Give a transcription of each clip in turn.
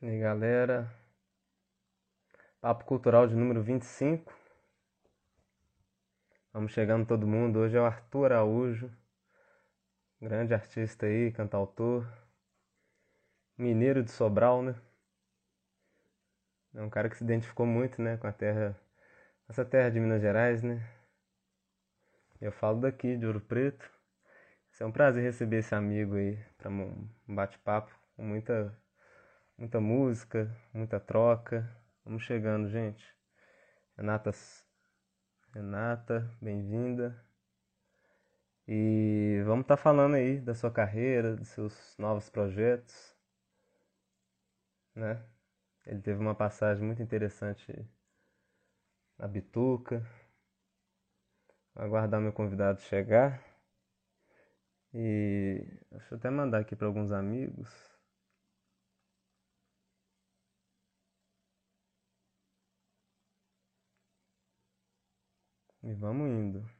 E aí, galera, Papo Cultural de número 25. Vamos chegando todo mundo. Hoje é o Arthur Araújo, grande artista aí, cantautor, mineiro de Sobral, né? É um cara que se identificou muito, né, com a terra, essa terra de Minas Gerais, né? Eu falo daqui, de Ouro Preto. É um prazer receber esse amigo aí para um bate-papo com muita muita música, muita troca. Vamos chegando, gente. Renata, Renata, bem-vinda. E vamos estar tá falando aí da sua carreira, dos seus novos projetos, né? Ele teve uma passagem muito interessante na Bituca. Vou aguardar meu convidado chegar. E deixa eu até mandar aqui para alguns amigos. E vamos indo.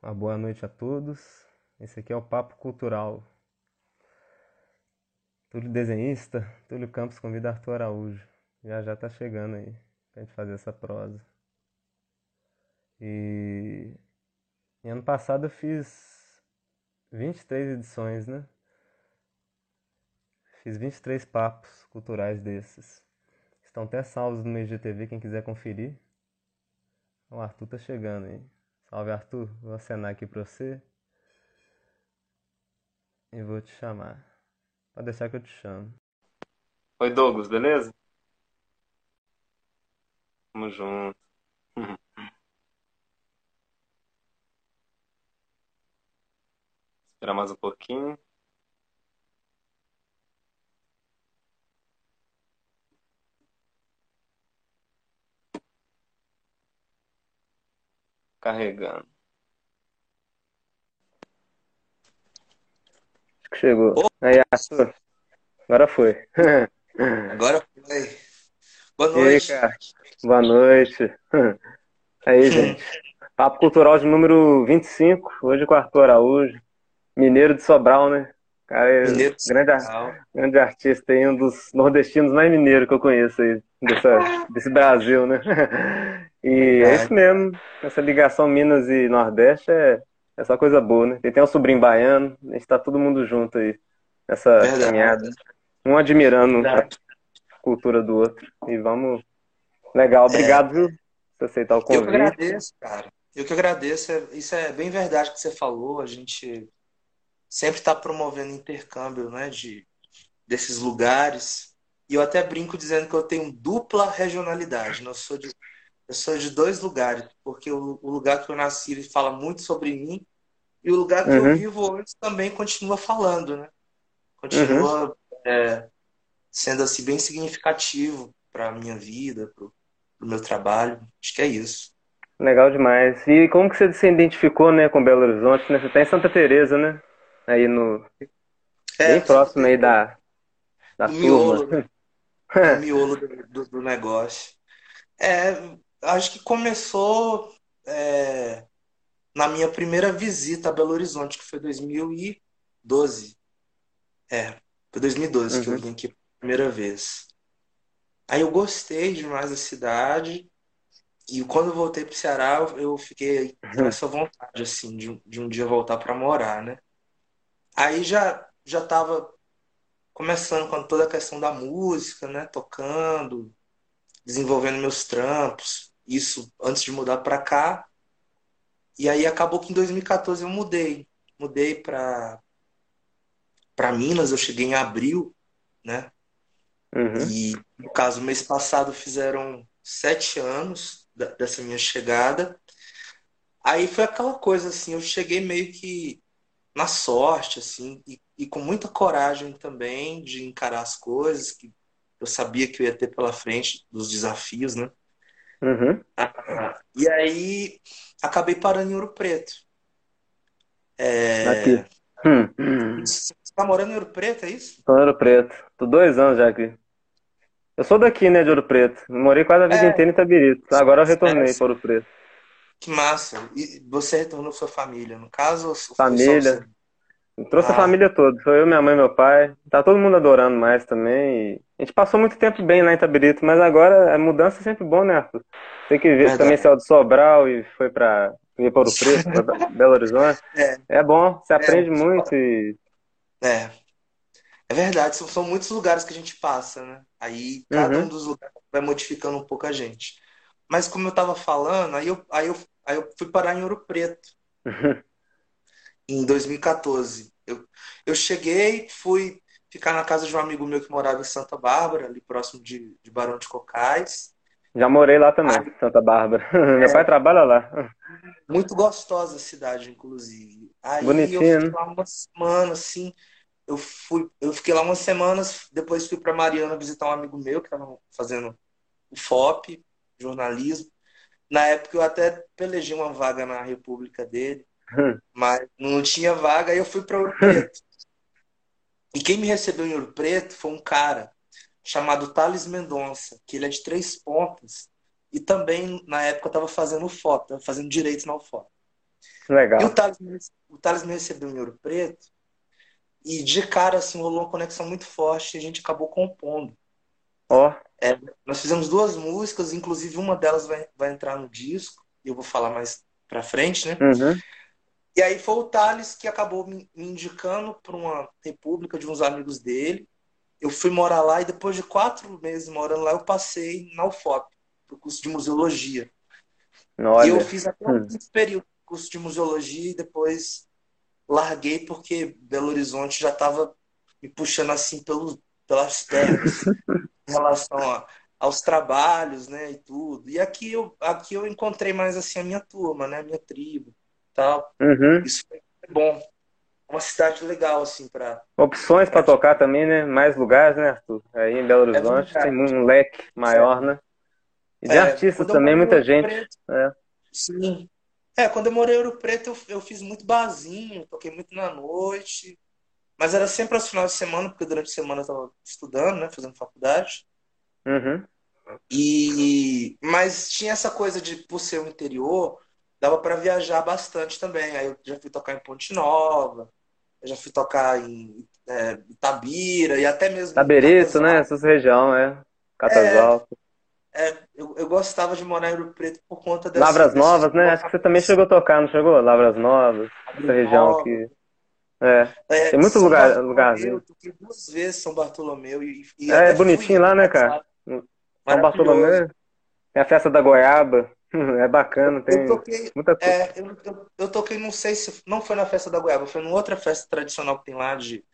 Uma boa noite a todos. Esse aqui é o Papo Cultural. Túlio Desenhista, Túlio Campos convida Arthur Araújo. Já já tá chegando aí pra gente fazer essa prosa. E, e ano passado eu fiz 23 edições, né? Fiz 23 papos culturais desses. Estão até salvos no IGTV, quem quiser conferir. O Arthur tá chegando aí. Salve Arthur, vou acenar aqui pra você. E vou te chamar. Pode deixar que eu te chamo. Oi Douglas, beleza? Tamo junto. Esperar mais um pouquinho. Carregando. Acho que chegou. Oh. Aí, Arthur. Agora foi. Agora foi. Boa noite. Aí, cara. Boa noite. Aí, gente. Papo Cultural de número 25, hoje com o Arthur Araújo, mineiro de Sobral, né? Cara, é mineiro grande, grande artista aí, um dos nordestinos mais mineiros que eu conheço aí, dessa, desse Brasil, né? E é. é isso mesmo, essa ligação Minas e Nordeste é, é só coisa boa, né? Tem até um sobrinho baiano, a gente tá todo mundo junto aí, nessa Verdade. caminhada. Um admirando Verdade. a cultura do outro. E vamos. Legal, obrigado, é. viu? Por aceitar o convite. Eu que agradeço, cara. Eu que agradeço. É, isso é bem verdade que você falou. A gente sempre está promovendo intercâmbio né, de, desses lugares. E eu até brinco dizendo que eu tenho dupla regionalidade. Né? Eu sou de eu sou de dois lugares, porque o, o lugar que eu nasci fala muito sobre mim e o lugar que uhum. eu vivo hoje também continua falando, né? Continua uhum. é, sendo assim bem significativo para a minha vida, para o meu trabalho. Acho que é isso. Legal demais. E como que você se identificou, né, com Belo Horizonte? Né? Você está em Santa Teresa, né? Aí no é, bem próximo aí da da turma. Miolo, né? o miolo do, do, do negócio. É, acho que começou é, na minha primeira visita a Belo Horizonte, que foi 2012. É, foi 2012 uhum. que eu uhum. vim aqui pela primeira vez. Aí eu gostei demais da cidade. E quando eu voltei para o Ceará, eu fiquei com uhum. essa vontade, assim, de, de um dia voltar para morar, né? Aí já já estava começando com toda a questão da música, né? Tocando, desenvolvendo meus trampos isso antes de mudar para cá. E aí acabou que em 2014 eu mudei. Mudei para para Minas, eu cheguei em abril, né? Uhum. E, no caso, mês passado fizeram sete anos da, dessa minha chegada. Aí foi aquela coisa assim, eu cheguei meio que na sorte, assim, e, e com muita coragem também de encarar as coisas que eu sabia que eu ia ter pela frente, dos desafios, né? Uhum. E aí acabei parando em Ouro Preto. É... Aqui. Hum, hum. Você tá morando em Ouro Preto, é isso? Tô em Ouro Preto. Tô dois anos já aqui. Eu sou daqui, né, de Ouro Preto. Morei quase a vida é... inteira em Itabirito. Agora eu retornei é... para Ouro Preto. Que massa. E você retornou sua família, no caso? Família. Trouxe ah. a família toda, foi eu, minha mãe, meu pai. Tá todo mundo adorando mais também. a gente passou muito tempo bem lá em Tabirito, mas agora a mudança é sempre bom, né, Arthur? Tem que ver, também saiu do Sobral e foi pra ir para o Preto, para Belo Horizonte. É. é bom, você aprende é. muito e. É. É verdade, são, são muitos lugares que a gente passa, né? Aí cada uhum. um dos lugares vai modificando um pouco a gente. Mas como eu estava falando, aí eu, aí, eu, aí eu fui parar em Ouro Preto. Em 2014. Eu, eu cheguei, fui ficar na casa de um amigo meu que morava em Santa Bárbara, ali próximo de, de Barão de Cocais. Já morei lá também, ah, Santa Bárbara. É, Meu pai trabalha lá. Muito gostosa a cidade, inclusive. Aí Bonitinho, eu fiquei lá uma semana, assim. Eu, fui, eu fiquei lá umas semanas, depois fui para Mariana visitar um amigo meu que estava fazendo o FOP, jornalismo. Na época eu até pelejei uma vaga na República dele, hum. mas não tinha vaga, aí eu fui para Ouro Preto. E quem me recebeu em Ouro Preto foi um cara chamado Thales Mendonça, que ele é de Três Pontas e também, na época, estava fazendo foto, fazendo direito na foto. Legal. E o Thales, o Thales me recebeu em Ouro Preto e de cara, assim, rolou uma conexão muito forte e a gente acabou compondo. Ó. Oh. É, nós fizemos duas músicas, inclusive uma delas vai, vai entrar no disco, e eu vou falar mais pra frente, né? Uhum. E aí foi o Thales que acabou me, indicando para uma república de uns amigos dele, eu fui morar lá e depois de quatro meses morando lá, eu passei na UFOP, para o curso de museologia. Olha. E eu fiz até um período curso de museologia e depois larguei porque Belo Horizonte já estava me puxando assim pelo, pelas pernas em relação a, aos trabalhos, né, e tudo. E aqui eu, aqui eu encontrei mais assim a minha turma, né, a minha tribo, tal. Uhum. Isso foi bom uma cidade legal, assim, para Opções para tocar também, né? Mais lugares, né, Arthur? Aí em Belo é Horizonte é tem um leque maior, né? E de é, artistas também, muita gente. Preto, é. Sim. É, quando eu morei em Ouro Preto, eu, eu fiz muito barzinho, toquei muito na noite. Mas era sempre aos finais de semana, porque durante a semana eu estava estudando, né? Fazendo faculdade. Uhum. E... Mas tinha essa coisa de, por ser o interior, dava para viajar bastante também. Aí eu já fui tocar em Ponte Nova, eu já fui tocar em é, Itabira e até mesmo. Taberito, né? Essa região, é. Catas é. É, eu, eu gostava de morar em Rio Preto por conta dessa. Lavras Novas, né? Acho que você também chegou a tocar, não chegou? Lavras Novas, essa região aqui. É. é. Tem muito lugar, lugarzinho. Eu toquei duas vezes São Bartolomeu. E, e é, é bonitinho lá, né, cara? São Bartolomeu. É a festa da goiaba. É bacana, tem eu toquei, muita coisa. É, eu, eu, eu, toquei, não sei se não foi na festa da goiaba, foi numa outra festa tradicional que tem lá de,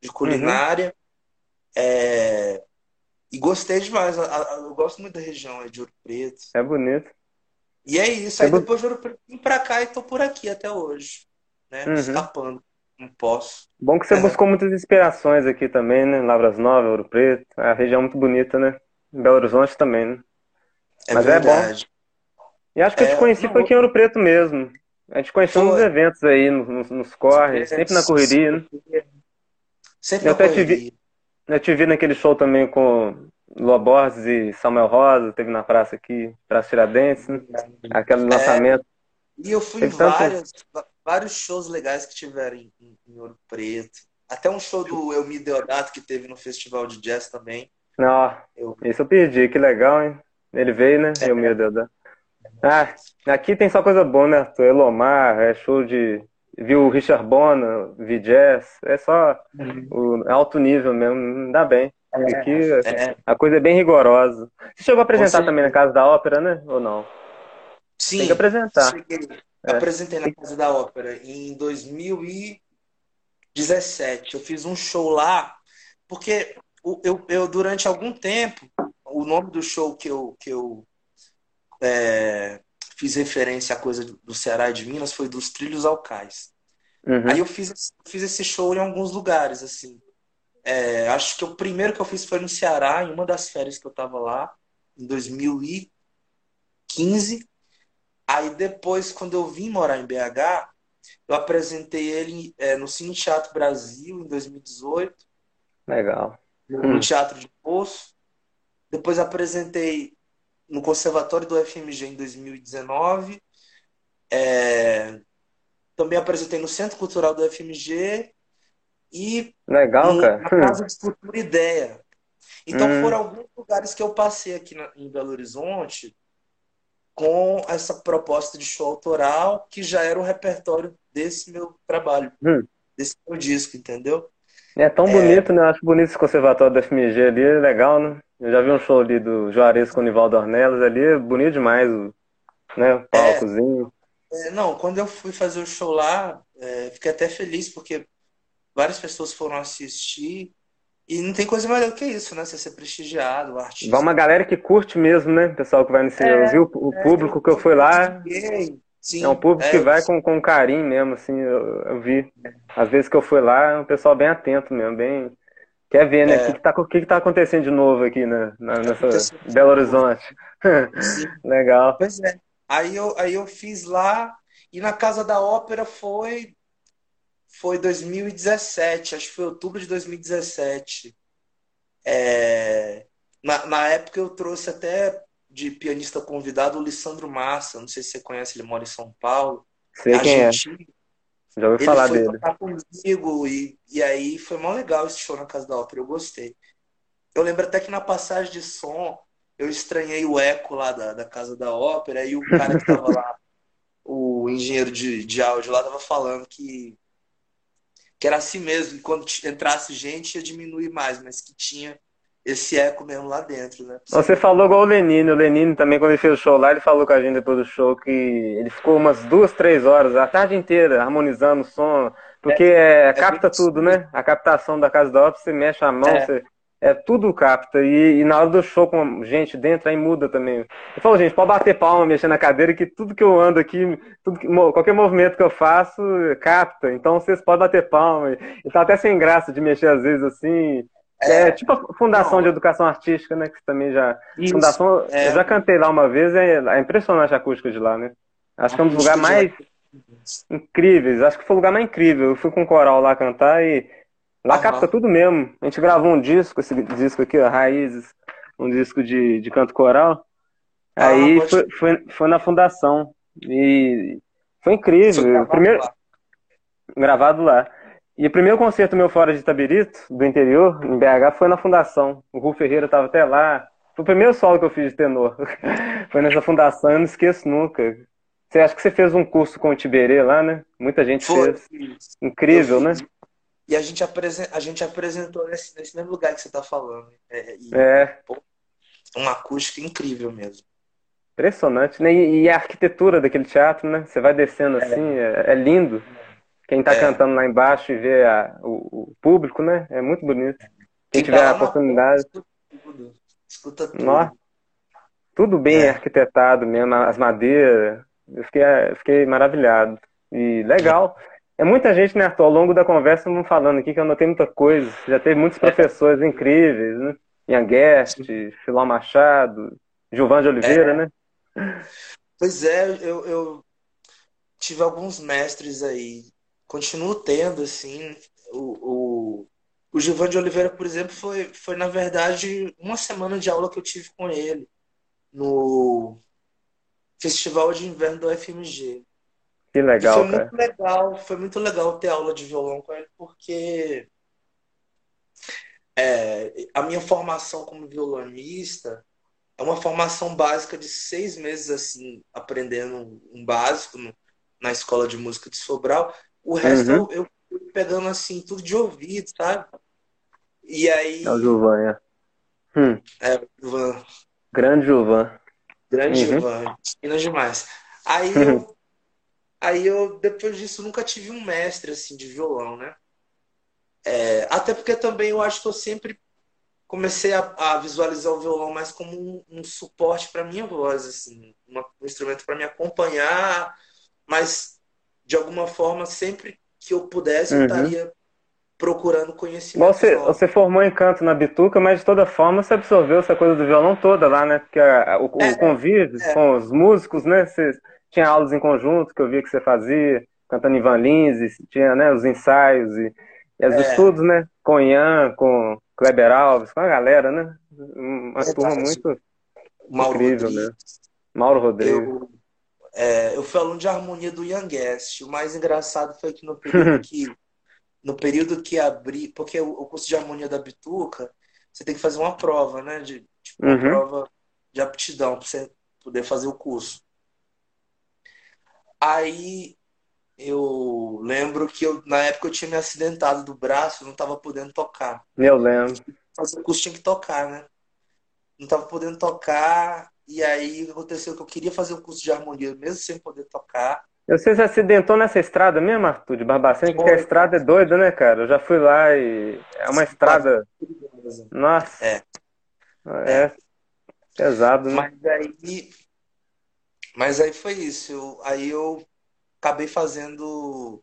de culinária. Uhum. É, e gostei demais. Eu, eu, gosto muito da região de Ouro Preto. É bonito. E é isso. Aí é depois de Ouro Preto, vim pra cá e tô por aqui até hoje. Né? Uhum. Escapando. Não posso. Bom que você é. buscou muitas inspirações aqui também, né? Lavras Novas, Ouro Preto. A região é muito bonita, né? Belo Horizonte também, né? É Mas verdade. é bom. E acho que eu te é, conheci não, foi aqui em Ouro Preto mesmo. A gente conheceu nos eventos aí, nos, nos corres, sempre na correria, né? Sempre eu na até correria. Te vi, eu te vi naquele show também com Lua Borges e Samuel Rosa, teve na praça aqui, Praça Tiradentes, né? aquele é, lançamento. E eu fui em vários, vários shows legais que tiveram em, em, Ouro Preto. Até um show do Elmi Deodato que teve no Festival de Jazz também. Não, eu... isso eu perdi, que legal, hein? Ele veio, né? É, Elmi Deodato. Ah, aqui tem só coisa boa, né, Arthur? Elomar, é show de. Viu o Richard Bona, vi jazz, é só uhum. o alto nível mesmo, dá bem. É, aqui é. a coisa é bem rigorosa. Você chegou a apresentar também na Casa da Ópera, né? Ou não? Sim. Tem que apresentar. Cheguei. É. Apresentei na Casa da Ópera em 2017. Eu fiz um show lá, porque eu, eu durante algum tempo, o nome do show que eu, que eu é, fiz referência à coisa do Ceará e de Minas foi dos Trilhos Alcais. Uhum. Aí eu fiz, fiz esse show em alguns lugares, assim. É, acho que o primeiro que eu fiz foi no Ceará, em uma das férias que eu tava lá, em 2015. Aí depois, quando eu vim morar em BH, eu apresentei ele é, no Cine Teatro Brasil, em 2018. Legal. No hum. Teatro de Poço. Depois apresentei no Conservatório do FMG em 2019. É, também apresentei no Centro Cultural do FMG e Legal, cara. na Casa de Futura Ideia. Então hum. foram alguns lugares que eu passei aqui na, em Belo Horizonte com essa proposta de show autoral que já era o repertório desse meu trabalho, hum. desse meu disco, entendeu? É tão é... bonito, né? Eu acho bonito esse conservatório da FMG ali, é legal, né? Eu já vi um show ali do Juarez com o Nivaldo Ornelas ali, é bonito demais, né? O palcozinho. É, é, não, quando eu fui fazer o show lá, é, fiquei até feliz porque várias pessoas foram assistir e não tem coisa melhor que isso, né? Você ser prestigiado, o artista. Vai uma galera que curte mesmo, né? Pessoal que vai nesse. É, eu vi o, é, público que eu fui lá. Sim, é um público é, que vai com, com carinho mesmo, assim, eu, eu vi. Às vezes que eu fui lá, é um pessoal bem atento mesmo, bem. Quer ver, né? O é. que, que, tá, que, que tá acontecendo de novo aqui né? Na, nessa Belo Horizonte. Legal. Pois é. Aí eu, aí eu fiz lá, e na Casa da Ópera foi foi 2017, acho que foi outubro de 2017. É, na, na época eu trouxe até de pianista convidado o Lissandro Massa, não sei se você conhece, ele mora em São Paulo. Sei quem é. Já ouvi ele falar foi dele. tocar comigo e, e aí foi mó legal esse show na Casa da Ópera, eu gostei. Eu lembro até que na passagem de som eu estranhei o eco lá da, da Casa da Ópera e o cara que tava lá, o engenheiro de, de áudio lá, tava falando que que era assim mesmo, que quando entrasse gente ia diminuir mais, mas que tinha esse eco mesmo lá dentro, né? Você falou igual o Lenine, o Lenine também, quando ele fez o show lá, ele falou com a gente depois do show que ele ficou umas duas, três horas, a tarde inteira, harmonizando o som, porque é, é capta é tudo, né? A captação da casa da ópera, você mexe a mão, é. você é tudo capta. E, e, na hora do show com gente dentro, aí muda também. Eu falo, gente, pode bater palma, mexer na cadeira, que tudo que eu ando aqui, tudo que, qualquer movimento que eu faço, capta. Então vocês podem bater palma. E tá até sem graça de mexer às vezes assim. É, é tipo a Fundação Não. de Educação Artística, né? Que também já. Isso, Fundação, é. eu já cantei lá uma vez, é, é impressionante a acústica de lá, né? Acho que é um dos lugares mais incríveis. Acho que foi o lugar mais incrível. Eu fui com um coral lá cantar e Lá uhum. capta tudo mesmo. A gente gravou um disco, esse disco aqui, ó, Raízes, um disco de, de canto coral. Ah, Aí foi, foi, foi, na fundação. E foi incrível. Foi gravado primeiro... lá. Gravado lá. E o primeiro concerto meu fora de Itabirito, do interior, em BH, foi na fundação. O Rui Ferreira estava até lá. Foi o primeiro solo que eu fiz de tenor. foi nessa fundação, eu não esqueço nunca. Você acha que você fez um curso com o Tiberê lá, né? Muita gente foi. fez. Incrível, né? E a gente, apresen a gente apresentou nesse, nesse mesmo lugar que você está falando. É, e, é. Pô, uma acústica incrível mesmo. Impressionante, né? E, e, a arquitetura daquele teatro, né? Você vai descendo é. assim, é, é lindo. Quem está é. cantando lá embaixo e vê a, o, o, público, né? É muito bonito. Quem, Quem tiver tá a oportunidade. Escuta tudo. Escuta tudo. Nossa, tudo bem é. arquitetado mesmo, as madeiras. Eu fiquei, fiquei maravilhado. E legal. É muita gente, né, Arthur? Ao longo da conversa, vamos falando aqui que eu anotei muita coisa. Já teve muitos professores incríveis, né? Ian Guest, Filó Machado, Gilvan de Oliveira, é. né? Pois é, eu, eu tive alguns mestres aí. Continuo tendo, assim. O, o, o Gilvan de Oliveira, por exemplo, foi, foi, na verdade, uma semana de aula que eu tive com ele no Festival de Inverno do FMG. Que legal, foi cara. muito legal, foi muito legal ter aula de violão com ele, porque é, a minha formação como violonista é uma formação básica de seis meses, assim, aprendendo um básico no, na escola de música de Sobral. O resto uhum. eu, eu fui pegando, assim, tudo de ouvido, sabe? E aí... É o Gilvan, é. Hum. É, o Gilvan. Grande Gilvan. Grande uhum. Gilvan. demais. Aí eu Aí eu, depois disso, nunca tive um mestre assim de violão, né? É, até porque também eu acho que eu sempre comecei a, a visualizar o violão mais como um, um suporte para minha voz, assim, uma, um instrumento para me acompanhar, mas de alguma forma sempre que eu pudesse uhum. eu estaria procurando conhecimento. Você, você formou em canto na Bituca, mas de toda forma você absorveu essa coisa do violão toda lá, né? Porque a, o, é, o convívio é. com os músicos, né? Você, tinha aulas em conjunto que eu via que você fazia, cantando Ivan Lins, tinha né, os ensaios e, e os é. estudos, né? Com Ian, com Kleber Alves, com a galera, né? Uma turma muito Mauro incrível, né? Rodrigues. né? Mauro Rodrigues. Eu, é, eu fui aluno de harmonia do Ian Guest. O mais engraçado foi que no período que, no período que abri, porque o, curso de harmonia da Bituca, você tem que fazer uma prova, né? De, tipo, uma uhum. prova de aptidão para você poder fazer o curso. Aí eu lembro que eu, na época eu tinha me acidentado do braço, não estava podendo tocar. Eu lembro. Fazer o curso tinha que tocar, né? Não estava podendo tocar, e aí aconteceu que eu queria fazer o curso de harmonia, mesmo sem poder tocar. Você se acidentou nessa estrada mesmo, Arthur, de Barbacena? Porque a estrada é doida, né, cara? Eu já fui lá e é uma estrada. Nossa. É. É. é. Pesado, né? Mas aí. Mas aí foi isso. Eu... Aí eu acabei fazendo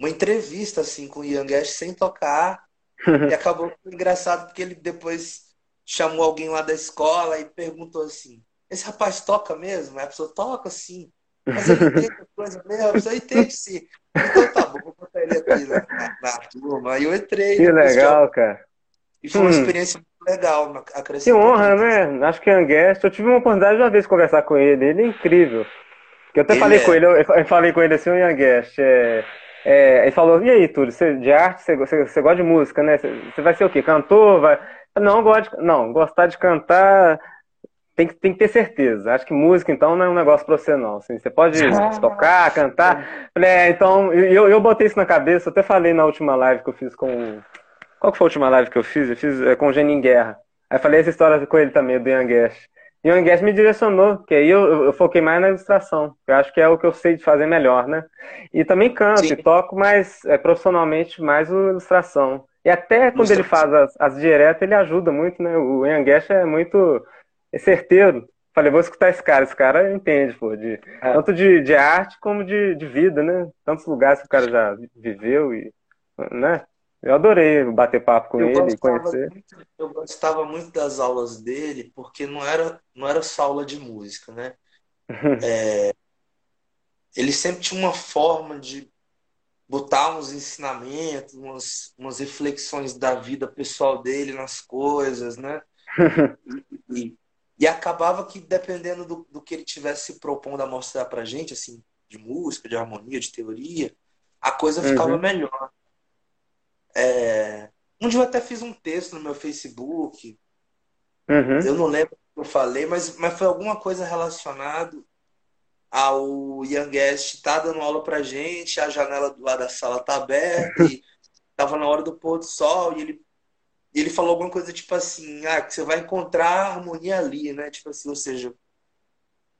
uma entrevista assim com o Ian Guest sem tocar. e acabou engraçado porque ele depois chamou alguém lá da escola e perguntou assim: Esse rapaz toca mesmo? Aí a pessoa toca sim. Mas ele entende coisa mesmo, a pessoa entende sim. Então tá bom, vou botar ele aqui na, na, na turma. Aí eu entrei. Que legal, cara. E foi uma hum. experiência muito legal. Que honra, né? Acho que Anguest, eu tive uma oportunidade de uma vez conversar com ele. Ele é incrível. Eu até ele falei é... com ele, eu falei com ele assim, o Ian Guest, é, é, ele falou, e aí, Túlio, você, de arte, você, você, você, gosta de música, né? Você, você vai ser o quê? Cantor? Vai... Não, gosto de, não, gostar de cantar tem que, tem que ter certeza. Acho que música, então, não é um negócio profissional. Assim, você pode ah, tocar, cantar. É, então, eu, eu botei isso na cabeça, até falei na última live que eu fiz com. Qual que foi a última live que eu fiz? Eu fiz é, com o Genin Guerra. Aí falei essa história com ele também, do Ian Guest. E o Guest me direcionou, que aí eu, eu, eu, foquei mais na ilustração. Eu acho que é o que eu sei de fazer melhor, né? E também canto Sim. e toco, mas é, profissionalmente mais o ilustração. E até quando ele faz as, as diretas, ele ajuda muito, né? O Ian Guest é muito é certeiro. Falei, vou escutar esse cara. Esse cara entende, pô, de, é. tanto de, de arte como de, de vida, né? Tantos lugares que o cara já viveu e, né? Eu adorei bater papo com eu ele e conhecer. Muito, eu gostava muito das aulas dele, porque não era, não era só aula de música, né? é, ele sempre tinha uma forma de botar uns ensinamentos, umas, umas reflexões da vida pessoal dele nas coisas, né? e, e acabava que, dependendo do, do que ele tivesse se propondo a mostrar pra gente, assim, de música, de harmonia, de teoria, a coisa ficava uhum. melhor. É... Um dia eu até fiz um texto no meu Facebook. Uhum. Eu não lembro o que eu falei, mas, mas foi alguma coisa relacionada ao Young Guest tá dando aula pra gente, a janela do lado da sala tá aberta e tava na hora do pôr do sol e ele e ele falou alguma coisa tipo assim, ah, que você vai encontrar a harmonia ali, né? Tipo assim, ou seja,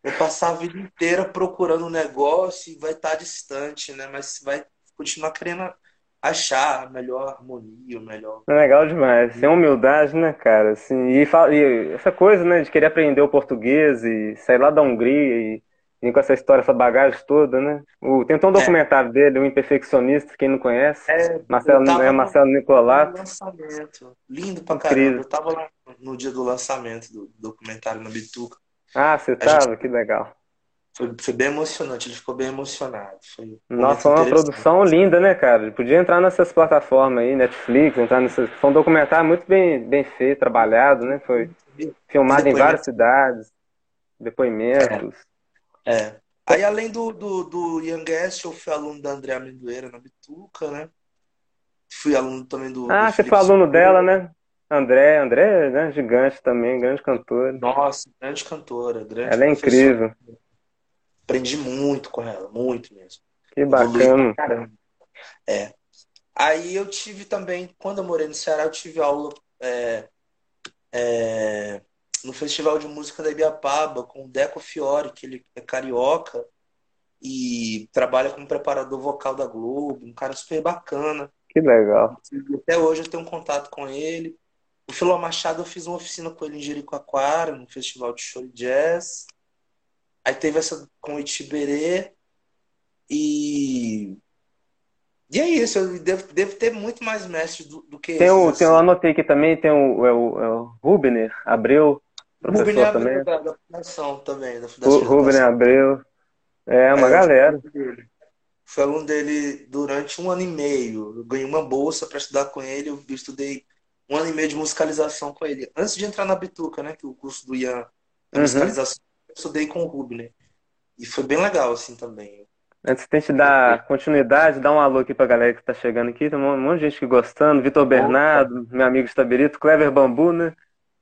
vai passar a vida inteira procurando um negócio e vai estar distante, né? Mas vai continuar querendo achar a melhor harmonia, o melhor. É legal demais. Tem humildade, né, cara? Assim, e, e, essa coisa, né, de querer aprender o português e sair lá da Hungria e Com essa história, essa bagagem toda, né? O, tem um é. documentário é. dele, O Imperfeccionista, quem não conhece. É, Marcelo, é Marcelo Nicolato. lançamento. Lindo pra Incrível. caramba. Eu tava lá no dia do lançamento do documentário na Bituca. Ah, você tava? Gente... Que legal. Foi, foi, bem emocionante, ele ficou bem emocionado. Foi Nossa, foi uma produção linda, né, cara? Ele podia entrar nessas plataformas aí, Netflix, entrar nessas. Foi um documentário muito bem, bem feito, trabalhado, né? Foi filmado em várias cidades, depoimentos. É. É. Aí, além do, do, do Young Guest, eu fui aluno da André Amendoeira na Bituca, né? Fui aluno também do. Ah, do você foi aluno dela, né? André, André, né? Gigante também, grande cantora. Nossa, grande cantora. Grande ela é incrível. Aprendi muito com ela, muito mesmo. Que bacana. Caramba. É. Aí eu tive também, quando eu morei no Ceará, eu tive aula é, é, no Festival de Música da Ibiapaba com o Deco Fiore, que ele é carioca e trabalha como preparador vocal da Globo, um cara super bacana. Que legal. Até hoje eu tenho um contato com ele. O Filó Machado eu fiz uma oficina com ele em Jericoacoara, no Festival de Show Jazz. Aí teve essa com o Itiberê. E. E é isso, eu devo, devo ter muito mais mestre do, do que tem o, assim. tem, Eu anotei aqui também, tem o, é o, é o Rubner, Abreu, Professor também. Da, da Fundação também. Da Fundação Rubem Abreu. É, uma é, galera. Fui aluno dele durante um ano e meio. Eu ganhei uma bolsa para estudar com ele. Eu estudei um ano e meio de musicalização com ele. Antes de entrar na Bituca, né? Que é o curso do Ian, uhum. musicalização, eu estudei com o Rubner. E foi bem legal, assim, também. Antes de te dar continuidade, dá um alô aqui pra galera que tá chegando aqui. Tem um monte de gente que gostando. Vitor Bernardo, meu amigo Estabelito, Clever Bambu, né?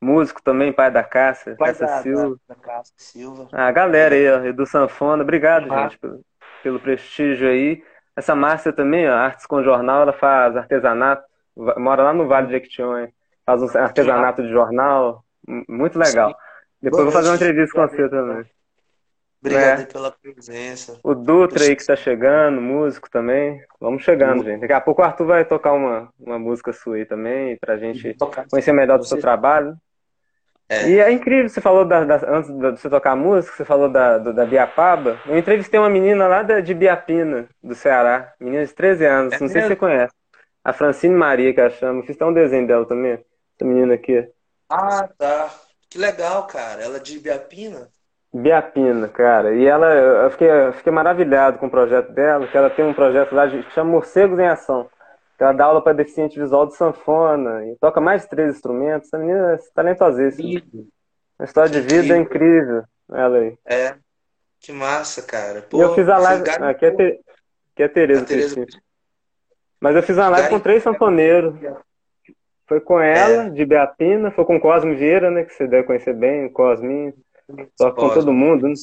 Músico também, pai da Cássia, pai Cássia da, Silva. Da, da Cássia Silva. A galera aí, ó, do Sanfona. Obrigado, ah. gente, pelo, pelo prestígio aí. Essa Márcia também, ó, Artes com Jornal, ela faz artesanato, mora lá no Vale de Jequitinhonha, faz um artesanato de jornal, muito legal. Sim. Depois Boa vou fazer uma entrevista com você também. Obrigado é. pela presença. O Dutra aí que tá chegando, músico também. Vamos chegando, gente. Daqui a pouco o Arthur vai tocar uma, uma música sua aí também, pra gente conhecer melhor do seu trabalho. É. E é incrível, você falou da, da, antes de você tocar música, você falou da, da Biapaba. Eu entrevistei uma menina lá de Biapina, do Ceará, menina de 13 anos, é não mesmo? sei se você conhece. A Francine Maria, que ela chama. Fiz até um desenho dela também, essa menina aqui. Ah, tá. Que legal, cara. Ela é de Biapina? Biapina, cara. E ela, eu fiquei, eu fiquei maravilhado com o projeto dela, que ela tem um projeto lá que chama Morcegos em Ação. Ela dá aula para deficiente visual de sanfona e toca mais de três instrumentos. Essa menina é talentosíssima. Uma história de vida incrível. Ela aí. É. Que massa, cara. Pô, e eu fiz a live. Gar... Aqui, é te... aqui é a Tereza. Tereza... Mas eu fiz uma live com três sanfoneiros. Foi com ela, é. de Beatina, foi com Cosme Vieira, né? Que você deve conhecer bem, Cosminho. Só com todo mundo. Né?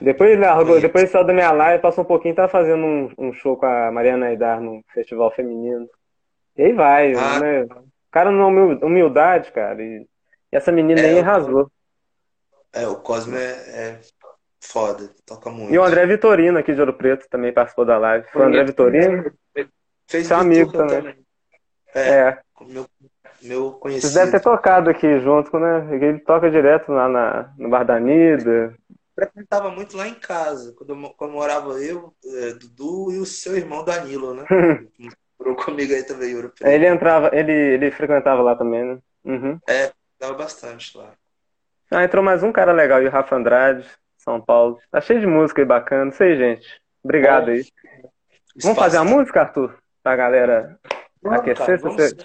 Depois ele largou, depois saiu da minha live, passou um pouquinho, tava fazendo um, um show com a Mariana Aidar no festival feminino. E aí vai, ah. né? O cara não humildade, cara. E, e essa menina é, aí arrasou. É, o Cosme é, é, foda, toca muito. E o André Vitorino aqui de Ouro Preto também participou da live. Foi o André Vitorino. Fez seu amigo também. também. É. é. Meu meu conhecido. Vocês devem ter tocado aqui junto, né? Ele toca direto lá na, no Bar da Nida. Frequentava muito lá em casa, quando, quando morava eu, é, Dudu e o seu irmão Danilo, né? Morou comigo aí também, europeu. Ele entrava, ele, ele frequentava lá também, né? Uhum. É, dava bastante lá. Ah, entrou mais um cara legal, e o Rafa Andrade, São Paulo. Tá cheio de música aí bacana. Não sei, gente. Obrigado é. aí. Vamos fazer a música, Arthur? Pra galera aquecer? Cara, você...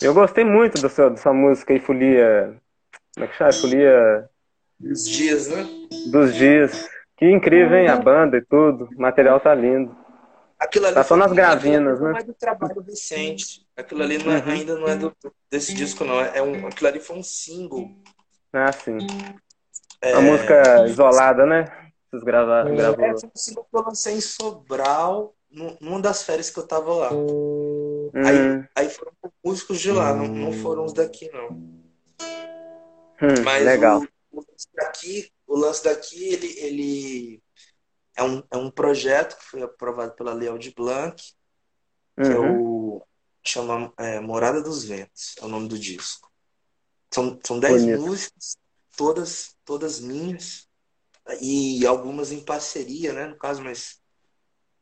Eu gostei muito do seu, da sua música aí, Folia. Como é que chama? Folia. Dos dias, né? Dos dias. Que incrível, hein? A banda e tudo. O material tá lindo. Aquilo ali tá só nas gravinas, né? Não é do trabalho recente. Aquilo ali não é, uhum. ainda não é do, desse disco, não. É um, aquilo ali foi um single. Ah, sim. É... Uma música isolada, né? Vocês gravaram. É, foi um single que eu lancei em Sobral, numa das férias que eu tava lá. Aí, hum. aí foram músicos de lá, hum. não, não foram os daqui, não. Hum, Mas legal. O, lance daqui, o lance daqui ele, ele é, um, é um projeto que foi aprovado pela Lei de Blanc, que uhum. é o chama é, Morada dos Ventos, é o nome do disco. São, são dez Bonito. músicas, todas, todas minhas, e algumas em parceria, né, no caso, mas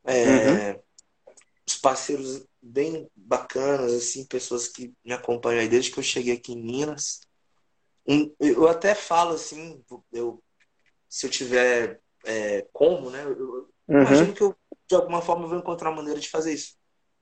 é, uhum. os parceiros bem bacanas, assim, pessoas que me acompanham aí desde que eu cheguei aqui em Minas. Um, eu até falo assim, eu, se eu tiver é, como, né? Eu, uhum. imagino que eu, de alguma forma, vou encontrar uma maneira de fazer isso.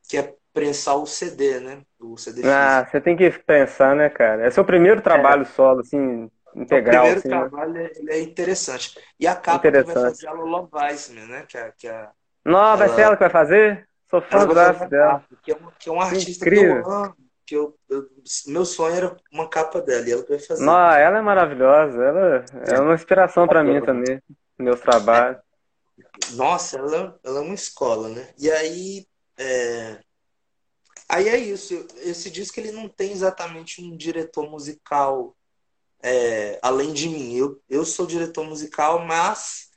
Que é prensar o CD, né? O CD ah, você tem que pensar, né, cara? É seu primeiro trabalho é. solo, assim, integral. O primeiro assim, né? trabalho né? é, interessante. E a capa que vai fazer a Lolo Weissman, né? Que é, que é, Não, ela... vai ser ela que vai fazer? Sou fã dela. Que é, uma, que é um artista Incrível. que eu amo. Que eu, eu, meu sonho era uma capa dela e ela vai fazer. Não, ela é maravilhosa. Ela é uma inspiração para mim também. Meus trabalhos. Nossa, ela, ela é uma escola, né? E aí. É... Aí é isso. Esse disco ele não tem exatamente um diretor musical é, além de mim. Eu, eu sou diretor musical, mas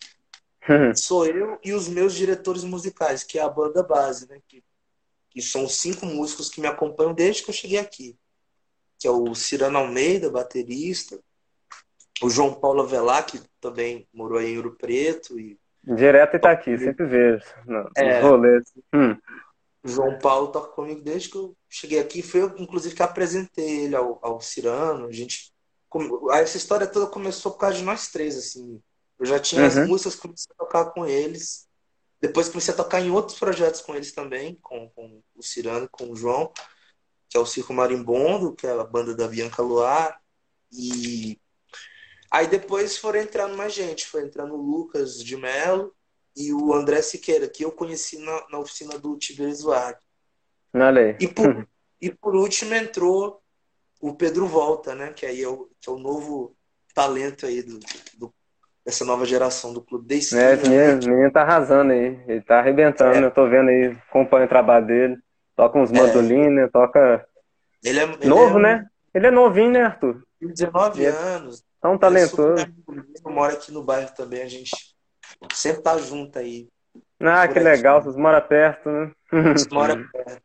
sou eu e os meus diretores musicais, que é a banda base, né? Que, que são cinco músicos que me acompanham desde que eu cheguei aqui. Que é o Cirano Almeida, baterista, o João Paulo Avelar, que também morou aí em Ouro Preto. E... Direto e tá aqui, sempre vejo. Nos é, rolês. Hum. O João Paulo toca comigo desde que eu cheguei aqui. Foi eu, inclusive, que apresentei ele ao, ao Cirano. A gente. Essa história toda começou por causa de nós três, assim. Eu já tinha uhum. as músicas, comecei a tocar com eles. Depois comecei a tocar em outros projetos com eles também, com, com o Cirano, com o João, que é o Circo Marimbondo, que é a banda da Bianca Luar. E aí depois foram entrando mais gente, foi entrando o Lucas de Mello e o André Siqueira, que eu conheci na, na oficina do Tiberias Duarte. E por, e por último entrou o Pedro Volta, né? Que aí é o, que é o novo talento aí do, do dessa nova geração do Clube de Esquina. É, esse menino, menino tá arrasando aí. Ele tá arrebentando, é. eu tô vendo aí, acompanho o trabalho dele. Toca uns mandolinas, é. toca. Ele é ele novo, é... né? Ele é novinho, né, Arthur? 19 é anos. Tão talentoso. Eu moro aqui no bairro também, a gente sempre tá junto aí. Ah, que legal, vocês moram perto, né? Vocês moram perto.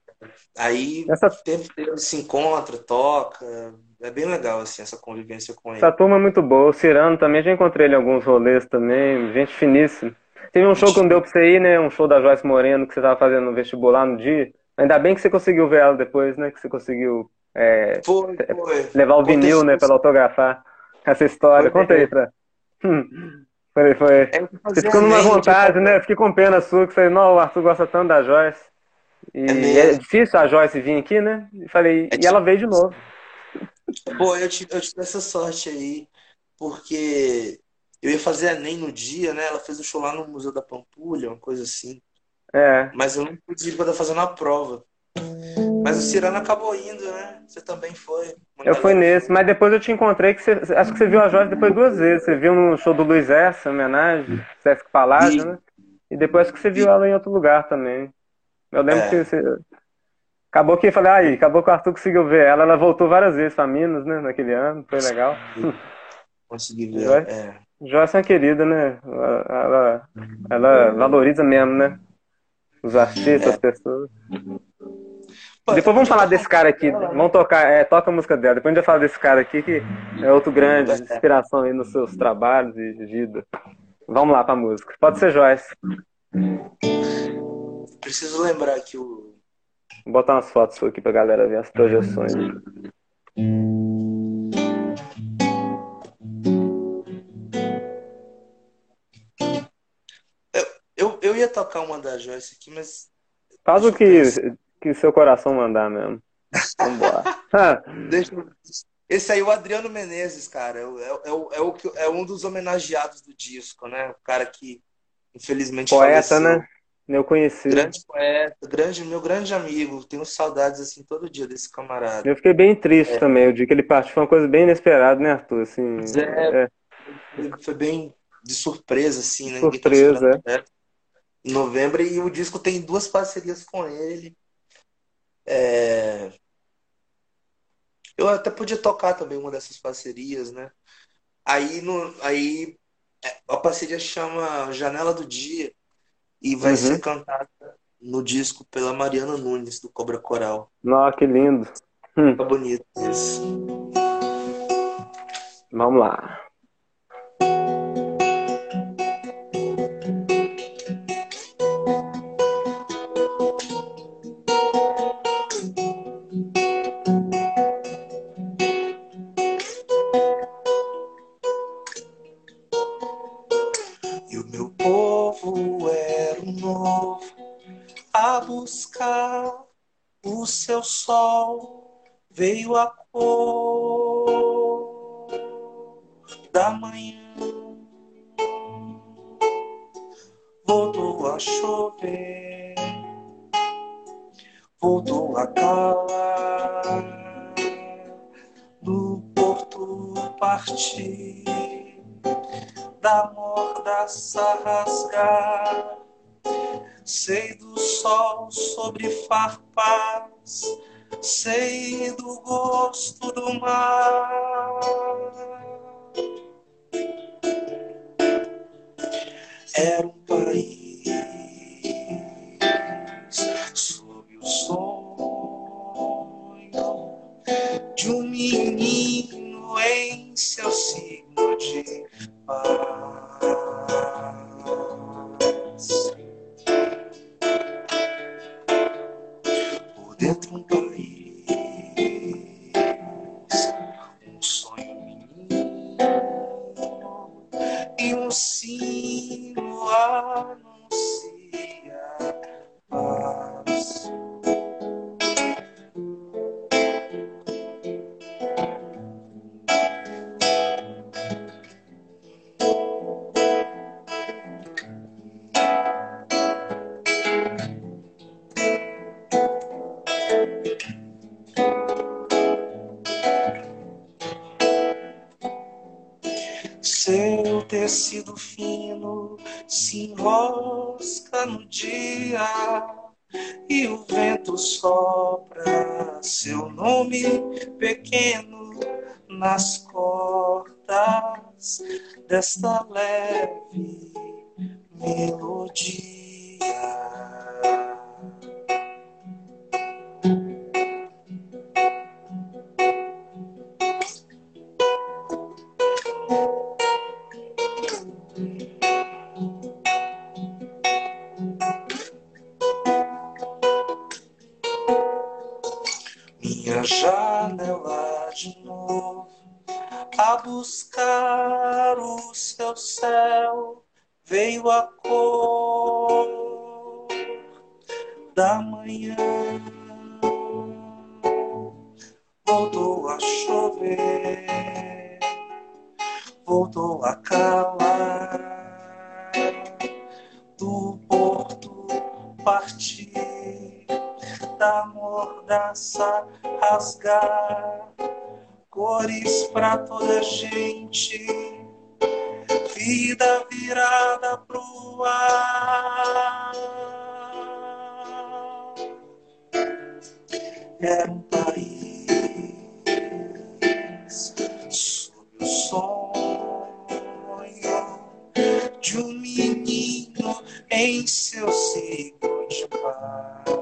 Aí essa... tempo tempo se encontra, toca. É bem legal, assim, essa convivência com ele. Essa turma é muito boa. O Cirano também, já encontrei ele em alguns rolês também. Gente finíssima. Teve um show que não deu pra você ir, né? Um show da Joyce Moreno que você tava fazendo no vestibular no dia. Ainda bem que você conseguiu ver ela depois, né? Que você conseguiu é, foi, foi. levar o vinil, né? Pra autografar essa história. Foi, Conta aí pra. Foi, foi. É, você ficou numa vontade, né? Fiquei com pena sua, que você, não, o Arthur gosta tanto da Joyce. E é, é difícil a Joyce vir aqui, né? E falei, é e ela veio de novo. Pô, eu tive, eu tive essa sorte aí, porque eu ia fazer Enem no dia, né? Ela fez o show lá no Museu da Pampulha, uma coisa assim. É. Mas eu não pude ir pra fazer a prova. Mas o Cirano acabou indo, né? Você também foi. Eu fui nesse, mas depois eu te encontrei que você. Acho que você viu a Joyce depois duas vezes. Você viu no show do Luiz Essa, homenagem, Sesc Palácio, e... né? E depois que você viu ela em outro lugar também. Eu lembro é. que você. Acabou que eu falei, aí, acabou que o Arthur conseguiu ver ela. Ela voltou várias vezes pra Minas, né? Naquele ano, foi legal. Consegui ver. Joyce, é. Joyce é uma querida, né? Ela, ela, ela valoriza mesmo, né? Os artistas, é. as pessoas. Depois vamos falar desse cara aqui. Vamos tocar, é, toca a música dela. Depois a gente vai falar desse cara aqui, que é outro grande inspiração aí nos seus trabalhos e vida. Vamos lá pra música. Pode ser Joyce. Preciso lembrar que o. Vou botar umas fotos aqui pra galera ver as projeções. Eu, eu, eu ia tocar uma da Joyce aqui, mas. Faz o que que seu coração mandar mesmo. Vambora. Deixa eu... Esse aí, o Adriano Menezes, cara, é, é, é, o, é, um dos homenageados do disco, né? O cara que, infelizmente, Poeta, faleceu. né? Eu conheci. Grande poeta, grande, meu grande amigo. Tenho saudades, assim, todo dia desse camarada. Eu fiquei bem triste é. também. O dia que ele partiu foi uma coisa bem inesperada, né, Arthur? Assim, é, Foi bem de surpresa, assim, né? Surpresa, é. Em novembro, e o disco tem duas parcerias com ele. É... Eu até podia tocar também uma dessas parcerias, né? Aí, no, aí é, a parceria chama Janela do Dia e vai uhum. ser cantada no disco pela Mariana Nunes, do Cobra Coral. Nossa, que lindo. Tá bonito isso. Vamos lá. Veio a cor da manhã. Voltou a chover, voltou a calar do porto partir, da mordaça rasgar. Sei do sol sobre farpas Seu tecido fino se enrosca no dia e o vento sopra seu nome pequeno nas cordas desta leve melodia. Cores pra toda gente vida virada pro ar. Era um país sob o sonho de um menino em seu ciclo de paz.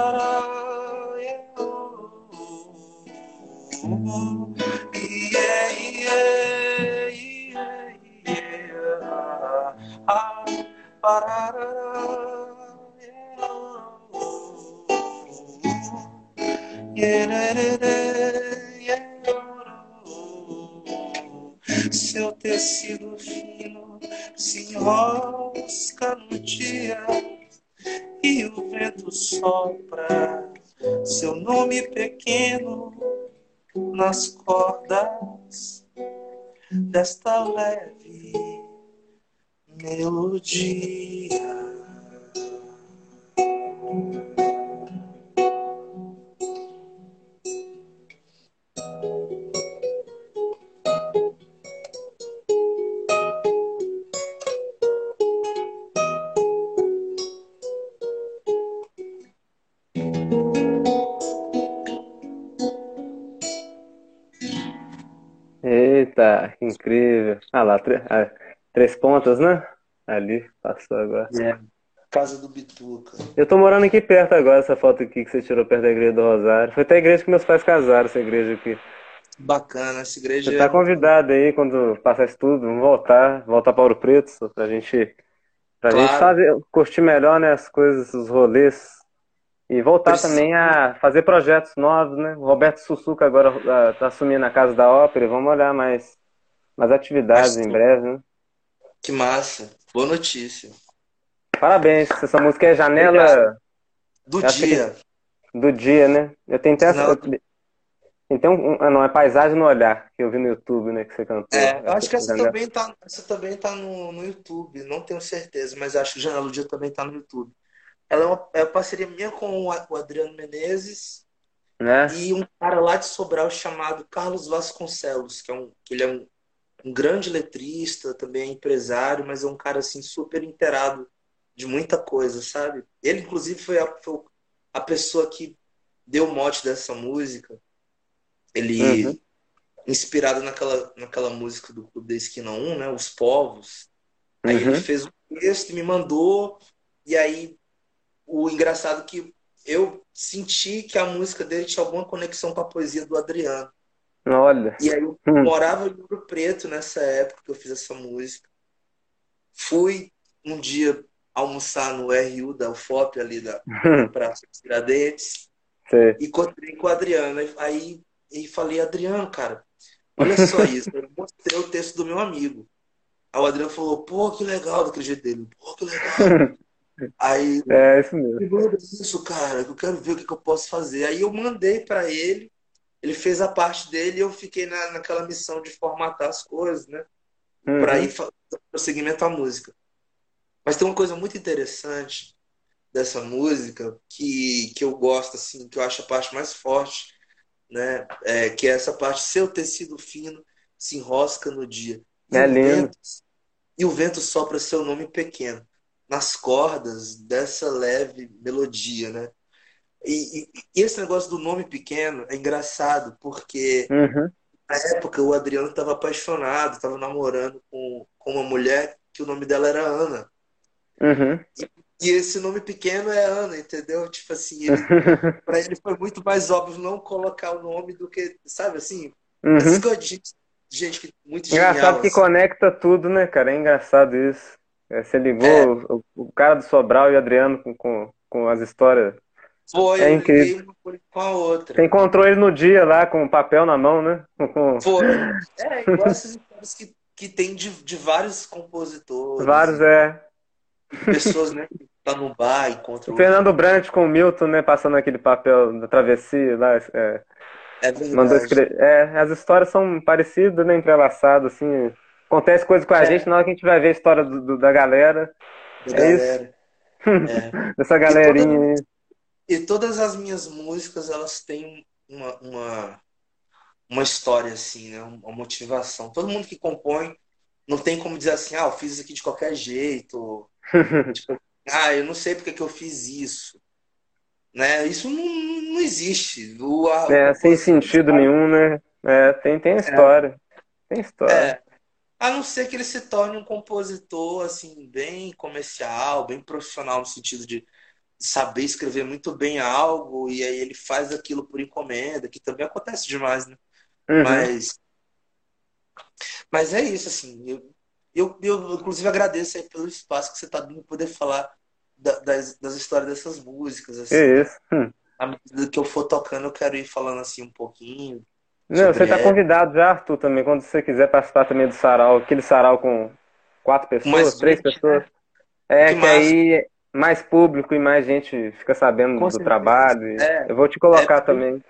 Seu tecido fino se enrosca no dia e o vento sopra seu nome pequeno nas cordas desta leve melodia. Incrível. Ah lá, ah, três pontas, né? Ali, passou agora. É, casa do Bituca. Eu tô morando aqui perto agora, essa foto aqui que você tirou perto da igreja do Rosário. Foi até a igreja que meus pais casaram, essa igreja aqui. Bacana, essa igreja. Você tá é convidado aí quando passar isso tudo, vamos voltar, voltar para Ouro Preto, pra gente, pra claro. gente fazer, curtir melhor, né, as coisas, os rolês. E voltar Preciso. também a fazer projetos novos, né? O Roberto Sussuca agora está assumindo a Casa da Ópera. Vamos olhar mais, mais atividades em breve, né? Que massa. Boa notícia. Parabéns. Essa música é Janela... Obrigado. Do dia. Que... Do dia, né? Eu tentei... Essa... Então, um... Ah, não, é Paisagem no Olhar, que eu vi no YouTube, né? Que você cantou. É, eu acho que essa também tá, essa também tá no, no YouTube. Não tenho certeza, mas acho que Janela do Dia também tá no YouTube. Ela é uma, é uma parceria minha com o Adriano Menezes né? e um cara lá de Sobral chamado Carlos Vasconcelos, que é um, ele é um, um grande letrista, também é empresário, mas é um cara assim super inteirado de muita coisa, sabe? Ele inclusive foi a, foi a pessoa que deu o mote dessa música. Ele uhum. inspirado naquela, naquela música do Clube da Esquina 1, né? Os Povos. Aí uhum. ele fez um texto e me mandou, e aí o engraçado é que eu senti que a música dele tinha alguma conexão com a poesia do Adriano. Olha. E aí eu hum. morava em Ouro Preto nessa época que eu fiz essa música. Fui um dia almoçar no RU da UFOP ali da hum. Praça dos Tiradentes. E encontrei com o Adriano. Aí e falei, Adriano, cara, olha só isso. Eu mostrei o texto do meu amigo. Aí o Adriano falou, pô, que legal daquele jeito dele. Pô, que legal. Aí, é isso mesmo. Isso, cara, eu quero ver o que, que eu posso fazer. Aí eu mandei para ele, ele fez a parte dele e eu fiquei na, naquela missão de formatar as coisas, né? Uhum. Para ir prosseguimento à música. Mas tem uma coisa muito interessante dessa música que, que eu gosto, assim, que eu acho a parte mais forte, né? É, que é essa parte, seu tecido fino se enrosca no dia. E é lindo. Vento, e o vento sopra seu nome pequeno, nas cordas dessa leve melodia, né? E, e, esse negócio do nome pequeno é engraçado, porque uhum. na época o Adriano estava apaixonado, estava namorando com, com uma mulher que o nome dela era Ana. Uhum. E, e esse nome pequeno é Ana, entendeu? Tipo assim, ele, para ele foi muito mais óbvio não colocar o nome do que, sabe assim? Uhum. Gente, gente que muito Engraçado genial, que assim. conecta tudo, né, cara? É engraçado isso. É, você ligou É. o, o cara do Sobral e o Adriano com, com, com as histórias. Foi, É incrível. uma com a outra. Você encontrou ele no dia lá com o papel na mão, né? Foi. É, igual essas histórias que, que tem de, de vários compositores. vários, é. Pessoas, né, que tá no bar, encontram. O Fernando Brant com o Milton, né? Passando aquele papel da travessia lá. É, É verdade. mandou escrever. É, as histórias são parecidas, né? Entrelaçadas, assim. Acontece coisa com a É. gente, na hora que a gente vai ver a história do- do- da galera, Da é isso. galera. É. dessa galerinha aí. E todas as minhas músicas, elas têm uma, uma, uma história, assim, né? Uma motivação. Todo mundo que compõe não tem como dizer assim, ah, eu fiz isso aqui de qualquer jeito. Tipo, ah, eu não sei porque que eu fiz isso. Né? Isso não, não existe. O, a, É, sem sentido nenhum, né? É, tem, tem história. Tem história. É. A não ser que ele se torne um compositor, assim, bem comercial, bem profissional, no sentido de saber escrever muito bem algo, e aí ele faz aquilo por encomenda, que também acontece demais, né? Uhum. Mas, mas é isso, assim. Eu, eu, eu, inclusive, agradeço aí pelo espaço que você está dando poder falar da- das, das histórias dessas músicas, assim. É isso. À medida que eu for tocando, eu quero ir falando, assim, um pouquinho. Não, você tá ela. convidado já, Arthur, também, quando você quiser participar também do sarau, aquele sarau com quatro pessoas, Mais três pessoas. É, Que que aí mais público e mais gente fica sabendo Com do certeza. trabalho. e É. Eu vou te colocar É, também.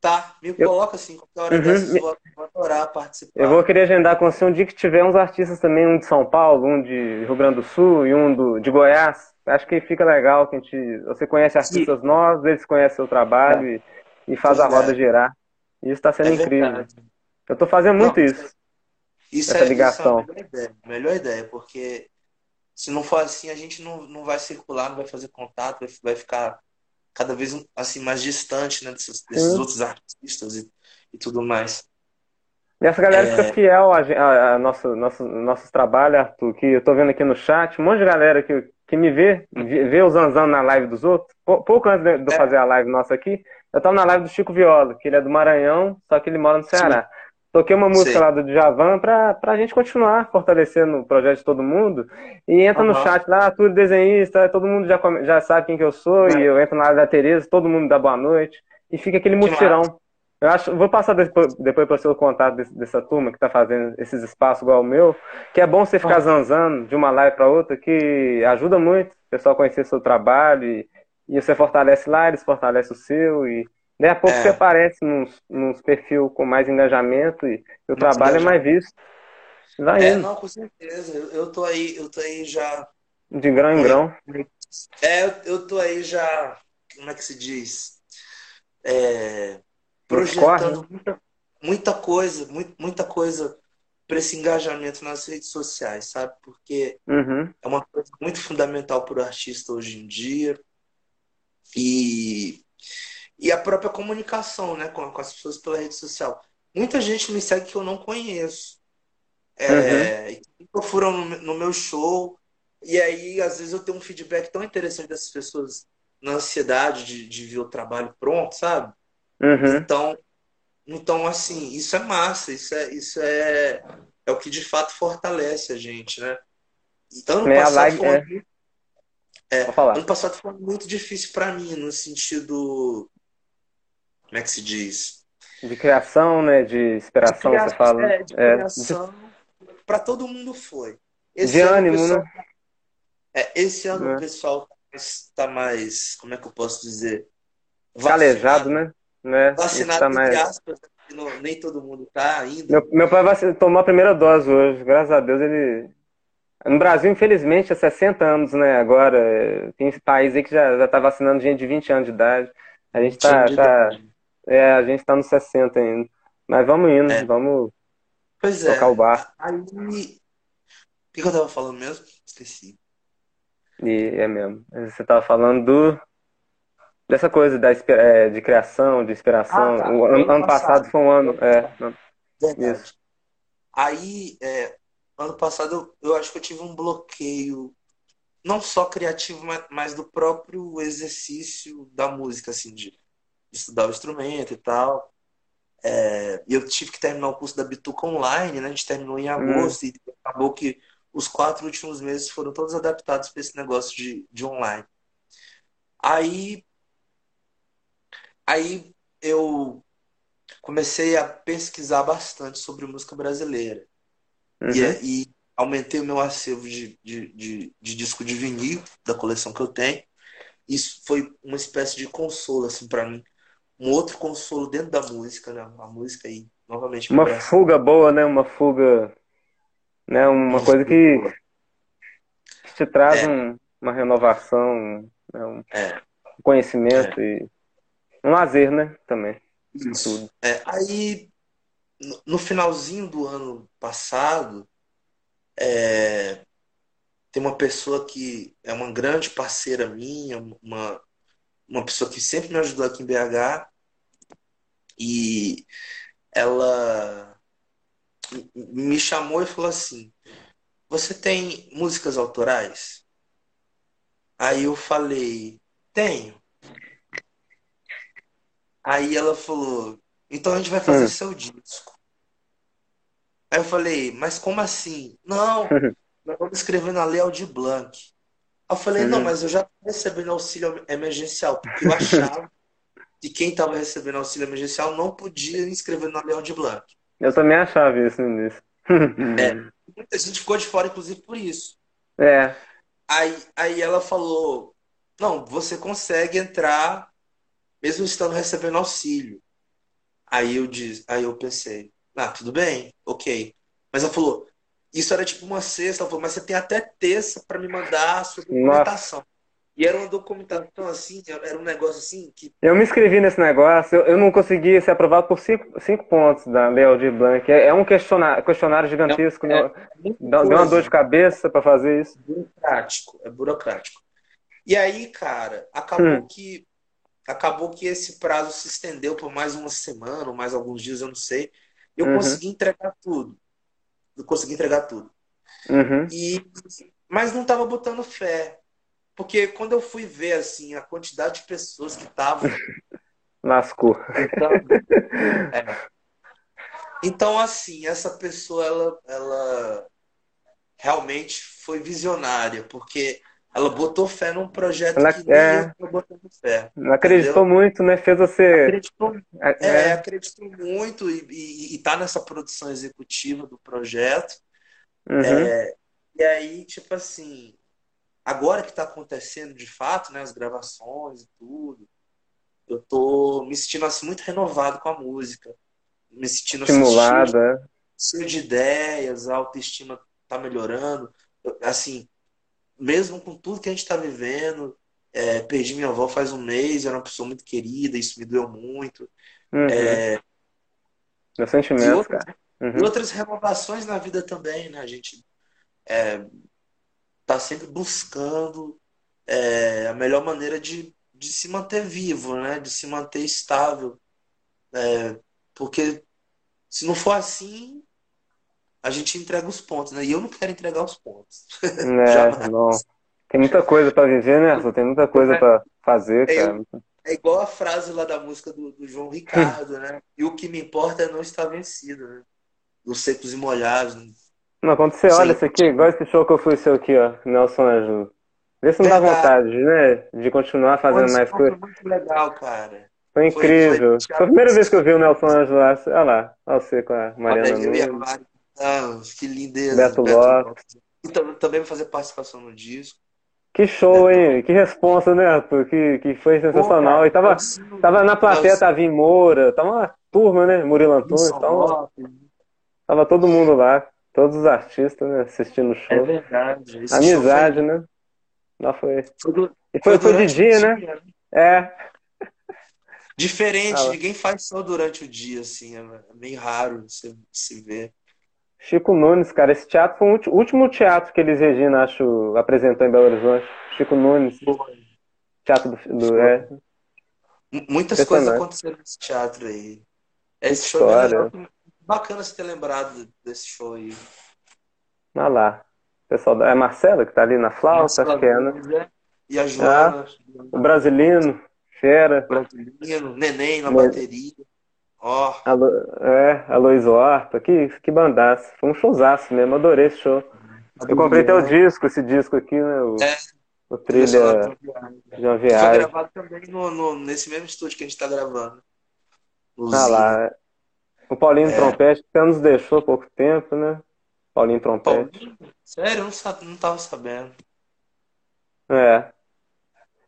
Tá, me Eu- coloca assim, qualquer hora Uhum. dessas, eu vou, vou adorar participar. Eu vou querer agendar com você um dia que tiver uns artistas também, um de São Paulo, um de Rio Grande do Sul e um do, de Goiás. Acho que fica legal que a gente, você conhece artistas novos, eles conhecem seu trabalho e, e faz a Verdade. roda girar. Isso está sendo É incrível. verdade. Eu tô fazendo muito Não, isso. Isso essa é, ligação. isso é a melhor ideia, melhor ideia, porque se não for assim, a gente não, não vai circular, não vai fazer contato, vai, vai ficar cada vez assim mais distante, né, desses, desses Sim. outros artistas e, e tudo mais. E essa galera É. fica fiel a, a, a nosso, nosso, nossos trabalhos, Arthur, que eu tô vendo aqui no chat, um monte de galera que, que me vê, vê, o Zanzan na live dos outros. Pou- Pouco antes de eu É. fazer a live nossa aqui, eu tava na live do Chico Viola, que ele é do Maranhão, só que ele mora no Ceará. Toquei uma música Sei. lá do Djavan pra, pra gente continuar fortalecendo o projeto de todo mundo. E entra no Aham. chat lá, Arthur desenhista, todo mundo já, já sabe quem que eu sou, É. e eu entro na live da Tereza, todo mundo dá boa noite. E fica aquele Que mutirão. Eu acho, vou passar depois, depois para o contato desse- dessa turma que tá fazendo esses espaços igual o meu, que é bom você ficar Ah. zanzando de uma live para outra, que ajuda muito o pessoal a conhecer seu trabalho e, e você fortalece lá, eles fortalecem o seu e daí a pouco É. você aparece nos, nos perfil com mais engajamento e o Mais trabalho é mais visto. Vai É, indo, não, com certeza. Eu, eu tô aí, eu tô aí já. de grão em grão. É, eu, eu tô aí já. Como é que se diz? É, projetando muita, muita coisa, muito, muita coisa para esse engajamento nas redes sociais, sabe? Porque Uhum. é uma coisa muito fundamental para o artista hoje em dia. E, e a própria comunicação, né, com, com as pessoas pela rede social. Muita gente me segue que eu não conheço. É, que procuram no, no meu show. E aí, às vezes, eu tenho um feedback tão interessante dessas pessoas na ansiedade de, de ver o trabalho pronto, sabe? Uhum. Então, então, assim, isso é massa, isso é, isso é, é o que de fato fortalece a gente, né? Então, ano É, passado foi é. é, ano passado foi muito difícil para mim, no sentido, como é que se diz? De criação, né? De inspiração, você fala. É, de É, criação, para todo mundo foi. de ano, ânimo, pessoal- né? É, esse ano é. o pessoal está mais, como é que eu posso dizer? Calejado, né? né? Vacinado, tá mais... aspas, não, nem todo mundo tá ainda. Meu, meu pai vai tomar a primeira dose hoje, graças a Deus ele. No Brasil, infelizmente, é 60 anos, né? Agora, tem país aí que já, já tá vacinando gente de 20 anos de idade. A gente tá. tá é, a gente tá nos 60 ainda. Mas vamos indo, é. vamos pois é. tocar o bar. Aí. O que, que eu tava falando mesmo? Esqueci. E é mesmo. Você tava falando do dessa coisa da, é, de criação, de inspiração. Ah, tá. O ano, ano passado, passado, foi um ano. É, Verdade. Isso. Aí, é, ano passado, eu, eu, acho que eu tive um bloqueio, não só criativo, mas, mas do próprio exercício da música, assim, de, de estudar o instrumento e tal. É, eu tive que terminar o curso da Bituca online, né? A gente terminou em hum. agosto hum. e acabou que os quatro últimos meses foram todos adaptados para esse negócio de, de online. Aí Aí eu comecei a pesquisar bastante sobre música brasileira. Uhum. E, e, aumentei o meu acervo de, de, de, de, disco de vinil da coleção que eu tenho. Isso foi uma espécie de consolo, assim, para mim. Um outro consolo dentro da música, né? A música aí, novamente. Uma fuga boa, né? Uma fuga. Né? Uma coisa que te traz é. um, uma renovação, né? um é. conhecimento é. e um lazer, né? Também. Isso. É, aí, no finalzinho do ano passado, é, tem uma pessoa que é uma grande parceira minha, uma, uma pessoa que sempre me ajudou aqui em BH, e ela me chamou e falou assim: Você tem músicas autorais? Aí eu falei: Tenho. Aí ela falou: então a gente vai fazer hum. seu disco. Aí eu falei: mas como assim? Não, nós vamos escrever na Lei Aldir Blanc. Eu falei: não, mas eu já tô recebendo auxílio emergencial, porque eu achava que quem estava recebendo auxílio emergencial não podia inscrever na Lei Aldir Blanc. Eu também achava isso no início. é, muita gente ficou de fora, inclusive, por isso. É. Aí, aí ela falou: não, você consegue entrar mesmo estando recebendo auxílio. Aí eu disse, aí eu pensei, ah, tudo bem, ok. Mas ela falou, isso era tipo uma sexta, ela falou, mas você tem até terça para me mandar a sua documentação. Nossa. E era uma documentação assim, era um negócio assim que. Eu me inscrevi nesse negócio, eu, eu não consegui ser aprovado por cinco, cinco pontos da Lei Aldir Blanc. É, é um questionário, questionário gigantesco, é, é deu uma dor de cabeça para fazer isso. Burocrático, é burocrático. E aí, cara, acabou hum. que acabou que esse prazo se estendeu por mais uma semana, ou mais alguns dias, eu não sei. Eu uhum. consegui entregar tudo. Eu consegui entregar tudo. Uhum. E, mas não estava botando fé. Porque quando eu fui ver assim a quantidade de pessoas que estavam. Lascou. Então, é. então, assim, essa pessoa, ela, ela realmente foi visionária, porque ela botou fé num projeto ela, que é, eu botando fé. Ela acreditou entendeu? muito, né? Fez você. Acreditou, é, é, acreditou muito e, e, e tá nessa produção executiva do projeto. Uhum. É, e aí, tipo assim, agora que tá acontecendo de fato, né? As gravações e tudo, eu tô me sentindo assim, muito renovado com a música. Me sentindo estimulada. Assim, cheio de ideias, a autoestima tá melhorando. Assim, mesmo com tudo que a gente está vivendo, é, perdi minha avó faz um mês, era uma pessoa muito querida, isso me doeu muito. Uhum. É, Meu sentimento, e outras, cara. Uhum. E outras renovações na vida também, né? A gente é, tá sempre buscando é, a melhor maneira de, de se manter vivo, né? De se manter estável. É, porque se não for assim, a gente entrega os pontos, né? E eu não quero entregar os pontos. É, não. Tem muita coisa para viver, né? Só tem muita coisa é. para fazer, é, cara. É igual a frase lá da música do, do João Ricardo, né? E o que me importa é não estar vencido, né? Os secos e molhados. Né? Não, quando você olha isso aqui, igual esse show que eu fui seu aqui, ó, Nelson Ângelo. Vê se não dá vontade, né? De continuar fazendo mais coisas. Foi muito legal, cara. Foi incrível. Foi, foi, foi, a primeira vez que eu vi o Nelson Ângelo lá. Olha lá, olha você com a Mariana Nunes. Ah, que lindeza. Beto, Beto Lopes. Também vai fazer participação no disco. Que show, hein? Que responsa, né, Arthur? Que, que foi sensacional. Pô, e tava, tava na plateia, tava em Moura, tava uma turma, né? Murilo Antônio. Então, tava todo mundo lá, todos os artistas, né? Assistindo o show. É verdade. Esse Amizade, foi... né? Não foi. foi do... E foi, foi, foi de dia, né? dia, né? É. Diferente, ah, ninguém faz só durante o dia, assim, é meio raro você se ver. Chico Nunes, cara, esse teatro foi o último teatro que eles, Regina, acho, apresentou em Belo Horizonte. Chico Nunes. Teatro do. do é. Muitas coisas aconteceram nesse teatro aí. Esse show é legal. Bacana você ter lembrado desse show aí. Olha lá. Pessoal, é Marcela que tá ali na flauta, acho que é, né? E a Joana. Ah, o Brasilino, Fera. Brasilino, Neném na bateria. Ó. Oh. É, a Luiz Horta, que, que bandaça. Foi um showzaço mesmo, adorei esse show. Eu comprei até o disco, esse disco aqui, né? O, é. o trilha de uma viagem. Foi gravado também no, no, nesse mesmo estúdio que a gente tá gravando. Ah lá. O Paulinho é. Trompete, que nos deixou há pouco tempo, né? Paulinho Trompete. Paulinho? Sério, eu não, não tava sabendo. É.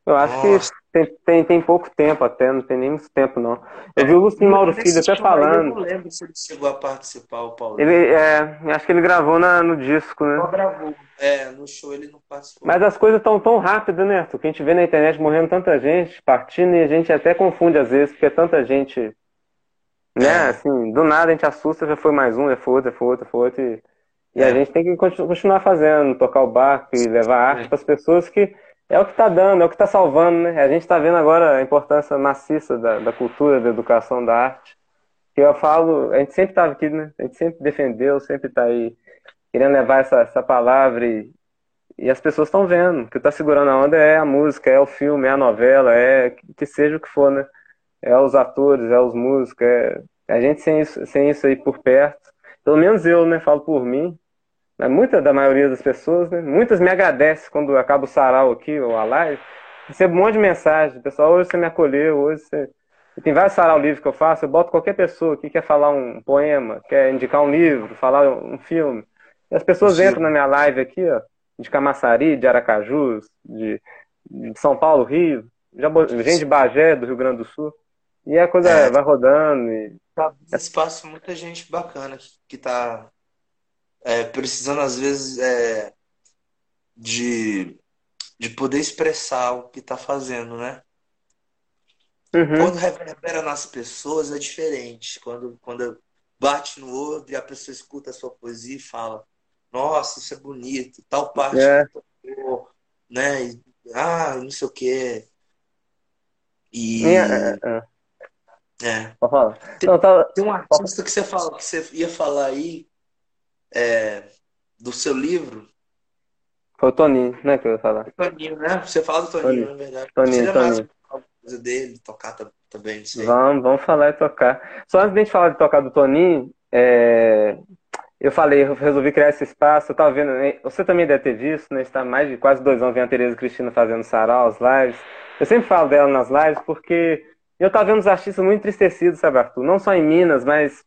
Eu acho Nossa. que tem, tem, tem pouco tempo até, não tem nem muito tempo, não. Eu vi o Lucinho Mauro Filho até falando. Eu não lembro se ele chegou a participar, o Paulo. Ele, é, acho que ele gravou na, no disco, né? Só gravou. É, no show ele não participou. Mas as coisas estão tão rápidas, né, Arthur? Que a gente vê na internet morrendo tanta gente, partindo, e a gente até confunde às vezes, porque é tanta gente. Né, é. assim, do nada a gente assusta, já foi mais um, já foi outro, já foi outro, já foi outro. E, e é. a gente tem que continuar fazendo, tocar o barco e levar arte é. para as pessoas que é o que está dando, é o que está salvando, né? A gente está vendo agora a importância maciça da, da, cultura, da educação, da arte. Que eu falo, a gente sempre estava aqui, né? A gente sempre defendeu, sempre está aí querendo levar essa, essa palavra e, e as pessoas estão vendo. O que está segurando a onda é a música, é o filme, é a novela, é que seja o que for, né? É os atores, é os músicos, é a gente sem isso, sem isso aí por perto. Pelo menos eu, né? Falo por mim né, muita da maioria das pessoas, né? Muitas me agradecem quando acaba o sarau aqui ou a live. Recebo um monte de mensagem. Pessoal, hoje você me acolheu, hoje você. Tem vários sarau livros que eu faço, eu boto qualquer pessoa que quer falar um poema, quer indicar um livro, falar um filme. E as pessoas Sim. entram na minha live aqui, ó, de Camaçari, de Aracajus, de, de São Paulo, Rio, já, gente de Bagé, do Rio Grande do Sul. E a coisa é, vai rodando. E... Tá, espaço, muita gente bacana que tá é, precisando, às vezes, é, de, de poder expressar o que está fazendo, né? Uhum. Quando reverbera nas pessoas é diferente. Quando, quando bate no outro e a pessoa escuta a sua poesia e fala: Nossa, isso é bonito, tal parte é. tocou, né? E, ah, não sei o quê. E. É, é, é. é. Tem, tá- tem, um artista que você fala que você ia falar aí é, do seu livro. Foi o Toninho, né, que eu ia falar. O Toninho, né? Você fala do Toninho, Toninho. na verdade. Toninho, Seria Toninho. mais coisa dele, tocar também. Vamos, vamos falar e tocar. Só antes de a gente falar de tocar do Toninho, é... eu falei, eu resolvi criar esse espaço, eu tava vendo, você também deve ter visto, né? Está mais de quase dois anos vendo a Tereza Cristina fazendo sarau, as lives. Eu sempre falo dela nas lives porque eu tava vendo os artistas muito entristecidos, sabe, Arthur? Não só em Minas, mas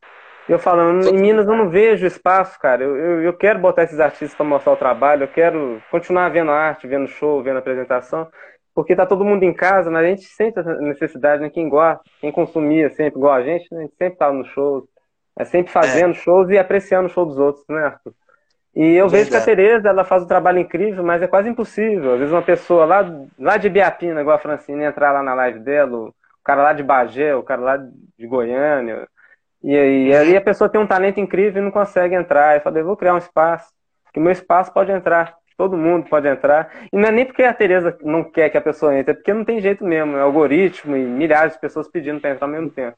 eu falando, em Minas eu não vejo espaço, cara. Eu, eu, eu quero botar esses artistas para mostrar o trabalho, eu quero continuar vendo arte, vendo show, vendo apresentação, porque tá todo mundo em casa, mas a gente sente a necessidade, né? Quem gosta, quem consumia sempre igual a gente, né? a gente sempre tava no show, é sempre fazendo é. shows e apreciando o show dos outros, né, Arthur? E eu vejo que a Tereza, ela faz um trabalho incrível, mas é quase impossível. Às vezes uma pessoa lá, lá de Biapina, igual a Francine, entrar lá na live dela, o cara lá de Bagé, o cara lá de Goiânia, e aí, aí a pessoa tem um talento incrível e não consegue entrar. Eu falei, vou criar um espaço, que meu espaço pode entrar, todo mundo pode entrar. E não é nem porque a Tereza não quer que a pessoa entre, é porque não tem jeito mesmo, é algoritmo e milhares de pessoas pedindo para entrar ao mesmo tempo.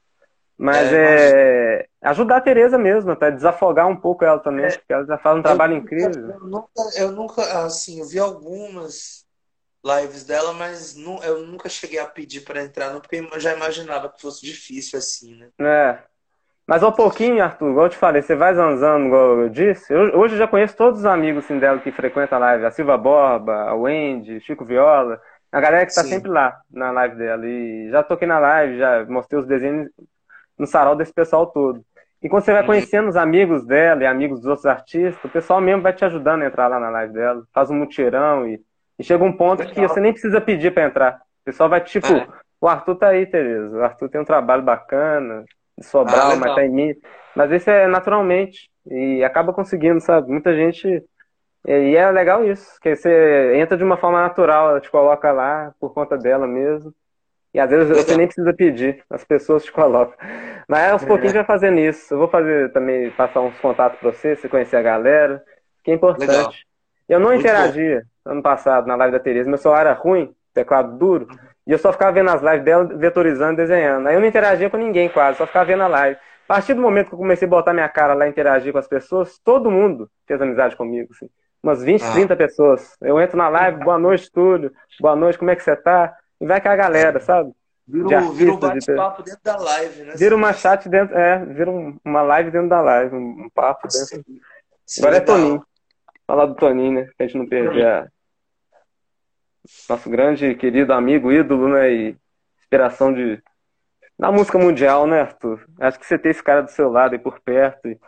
Mas é, é ajudar a Tereza mesmo, até desafogar um pouco ela também, é, porque ela já faz um trabalho eu incrível. Eu nunca, eu nunca, assim, eu vi algumas lives dela, mas não, eu nunca cheguei a pedir para entrar, não, porque eu já imaginava que fosse difícil assim, né? É. Mas um pouquinho, Arthur, igual eu te falei, você vai zanzando, igual eu disse. Eu, hoje eu já conheço todos os amigos assim, dela que frequentam a live. A Silva Borba, a Wendy, Chico Viola. A galera que está sempre lá na live dela. E já toquei na live, já mostrei os desenhos no sarau desse pessoal todo. E quando você vai uhum. conhecendo os amigos dela e amigos dos outros artistas, o pessoal mesmo vai te ajudando a entrar lá na live dela. Faz um mutirão e E chega um ponto Legal. que você nem precisa pedir para entrar. O pessoal vai tipo, é. o Arthur tá aí, Tereza. O Arthur tem um trabalho bacana, Sobral, ah, mas tá em mim. Mas isso é naturalmente. E acaba conseguindo, sabe? Muita gente. E é legal isso, que você entra de uma forma natural, ela te coloca lá por conta dela mesmo. E às vezes você nem precisa pedir, as pessoas te colocam. Mas aos é. pouquinhos vai fazendo isso. Eu vou fazer também, passar uns contatos para você, você conhecer a galera, que é importante. Legal. Eu não Muito interagia bom. ano passado na live da Tereza, meu celular era ruim, teclado duro, e eu só ficava vendo as lives dela, vetorizando, desenhando. Aí eu não interagia com ninguém quase, só ficava vendo a live. A partir do momento que eu comecei a botar minha cara lá e interagir com as pessoas, todo mundo fez amizade comigo, assim. Umas 20, ah. 30 pessoas. Eu entro na live, boa noite, tudo. Boa noite, como é que você tá? E vai com a galera, sabe? Vira, um, vira um bate-papo de... dentro da live, né? Vira uma chat dentro, é, vira uma live dentro da live, um, papo dentro. Sim. Sim, Agora é Toninho. Falar do Toninho, né? Pra gente não perder a... nosso grande, querido amigo, ídolo, né? E inspiração de na música mundial, né, Arthur? Acho que você ter esse cara do seu lado aí por perto. E...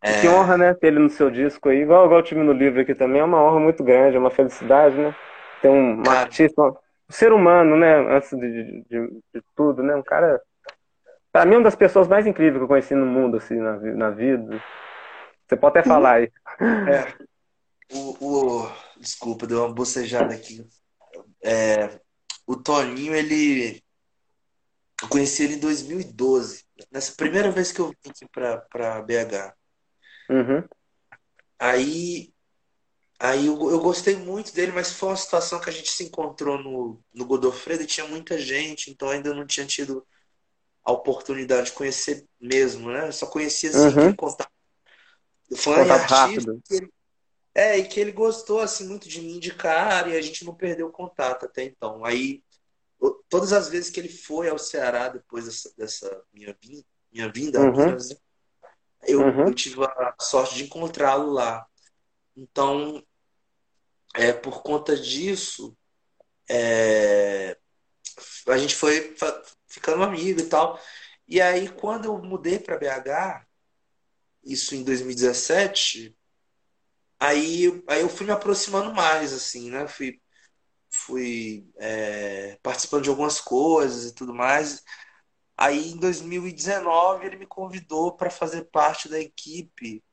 É... Que honra, né, ter ele no seu disco aí. Igual, igual o time no livro aqui também, é uma honra muito grande, é uma felicidade, né? Ter um, artista, um ser humano, né, antes de, de, de, tudo, né? Um cara. Pra mim, é uma das pessoas mais incríveis que eu conheci no mundo, assim, na, na vida. Você pode até falar aí. É. O, o, desculpa, deu uma bocejada aqui. É, o Toninho, ele eu conheci ele em 2012, nessa primeira vez que eu vim aqui para BH. Uhum. Aí, aí eu, eu, gostei muito dele, mas foi uma situação que a gente se encontrou no, no Godofredo e tinha muita gente, então ainda não tinha tido a oportunidade de conhecer mesmo, né? Eu só conhecia assim, uhum. contato. Fã contato rápido. Que ele, é, e que ele gostou assim muito de me indicar e a gente não perdeu o contato até então. Aí todas as vezes que ele foi ao Ceará depois dessa, dessa minha, vinda, minha vinda uhum. eu, uhum. eu tive a sorte de encontrá-lo lá. Então, é, por conta disso, é, a gente foi ficando amigo e tal. E aí, quando eu mudei para BH, isso em 2017, aí, aí eu fui me aproximando mais, assim, né? Fui fui é, participando de algumas coisas e tudo mais. Aí em 2019 ele me convidou para fazer parte da equipe,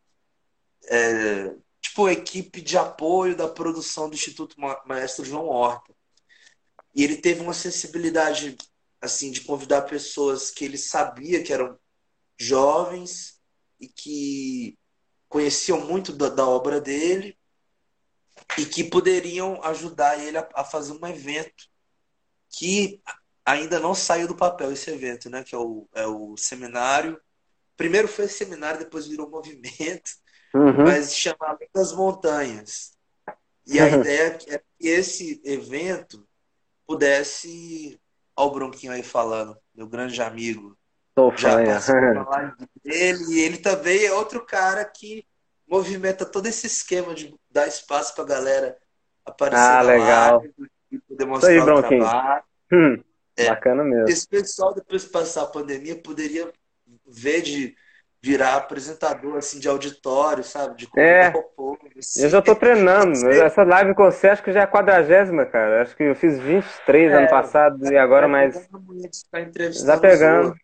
é, tipo equipe de apoio da produção do Instituto Maestro João Horta. E ele teve uma sensibilidade assim de convidar pessoas que ele sabia que eram jovens e que conheciam muito da, da obra dele e que poderiam ajudar ele a, a, fazer um evento que ainda não saiu do papel esse evento, né? Que é o, é o seminário. Primeiro foi seminário, depois virou movimento, uhum. mas se chama Além das Montanhas. E a uhum. ideia é que esse evento pudesse. Olha o Bronquinho aí falando, meu grande amigo. Tô já na live dele, e ele também é outro cara que movimenta todo esse esquema de dar espaço pra galera aparecer ah, legal. Live, e poder mostrar aí, o trabalho. Hum, é, bacana mesmo. Esse pessoal, depois de passar a pandemia, poderia ver de virar apresentador assim de auditório, sabe? De é, povo, assim. Eu já tô treinando. Essa live com você acho que já é a quadragésima, cara. Acho que eu fiz 23 é, ano passado e agora é, mais. Já pegando.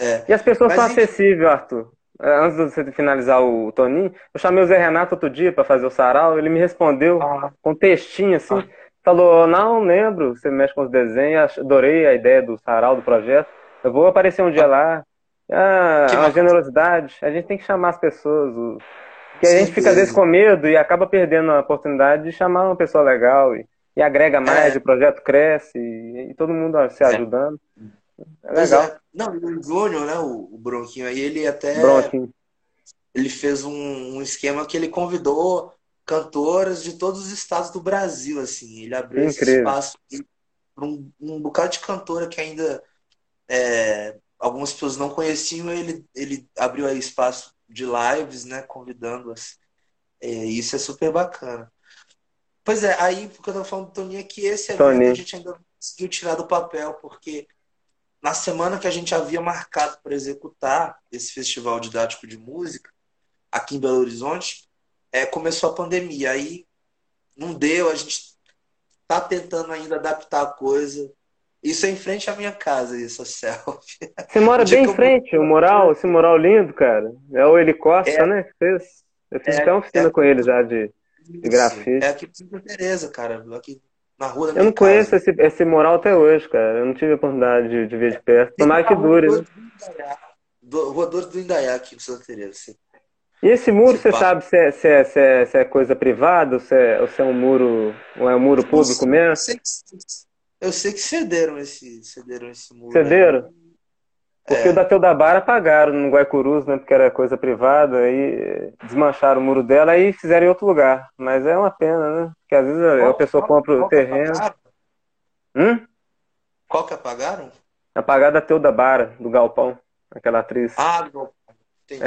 É. E as pessoas Mas, são acessíveis, Arthur. É, antes de você finalizar o Toninho, eu chamei o Zé Renato outro dia para fazer o sarau, ele me respondeu ah. com um textinho assim, ah. falou, não lembro, você mexe com os desenhos, adorei a ideia do sarau, do projeto, eu vou aparecer um dia lá. Ah, que uma generosidade, a gente tem que chamar as pessoas, o... que a gente fica às vezes com medo e acaba perdendo a oportunidade de chamar uma pessoa legal e, e agrega mais, é. o projeto cresce e, e todo mundo se é. ajudando. É. É legal. É. Não, o Júnior, né, o, o Bronquinho aí, ele até. Bronquinho. Ele fez um, um esquema que ele convidou cantoras de todos os estados do Brasil, assim. Ele abriu Incrível. esse espaço para um, um bocado de cantora que ainda é, algumas pessoas não conheciam. Ele, ele abriu aí espaço de lives, né, convidando-as. É, isso é super bacana. Pois é, aí o que eu tava falando do Toninho é que esse evento Toninho. a gente ainda não conseguiu tirar do papel, porque na semana que a gente havia marcado para executar esse festival didático de música aqui em Belo Horizonte, é, começou a pandemia. Aí não deu, a gente tá tentando ainda adaptar a coisa. Isso é em frente à minha casa, isso, selfie. Você mora bem em frente, o mural, esse mural lindo, cara. É o Eli Costa, é, né? Fez, eu fiz é, até uma oficina é, com ele já de, de grafite. É aqui em Santa Teresa, cara. Aqui na rua da minha Eu não casa. conheço esse, esse mural até hoje, cara. Eu não tive a oportunidade de, de ver de perto. Tomara que dure. Rua Dores do Indaiá, aqui em Santa Teresa. Assim. E esse muro, você sabe se é, se, é, se, é, se é coisa privada ou se é, ou se é um muro, ou é um muro público mesmo? Eu sei que, eu sei que cederam esse, cederam esse muro. Cederam? Né? Porque é. o da Teodabara pagaram no Guaicurus, né? Porque era coisa privada, aí desmancharam o muro dela e fizeram em outro lugar. Mas é uma pena, né? Porque às vezes qual, a pessoa qual, compra o terreno. Hum? Qual que apagaram? Apagaram da Teodabara, do Galpão, aquela atriz. Ah, do Galpão. Entendi.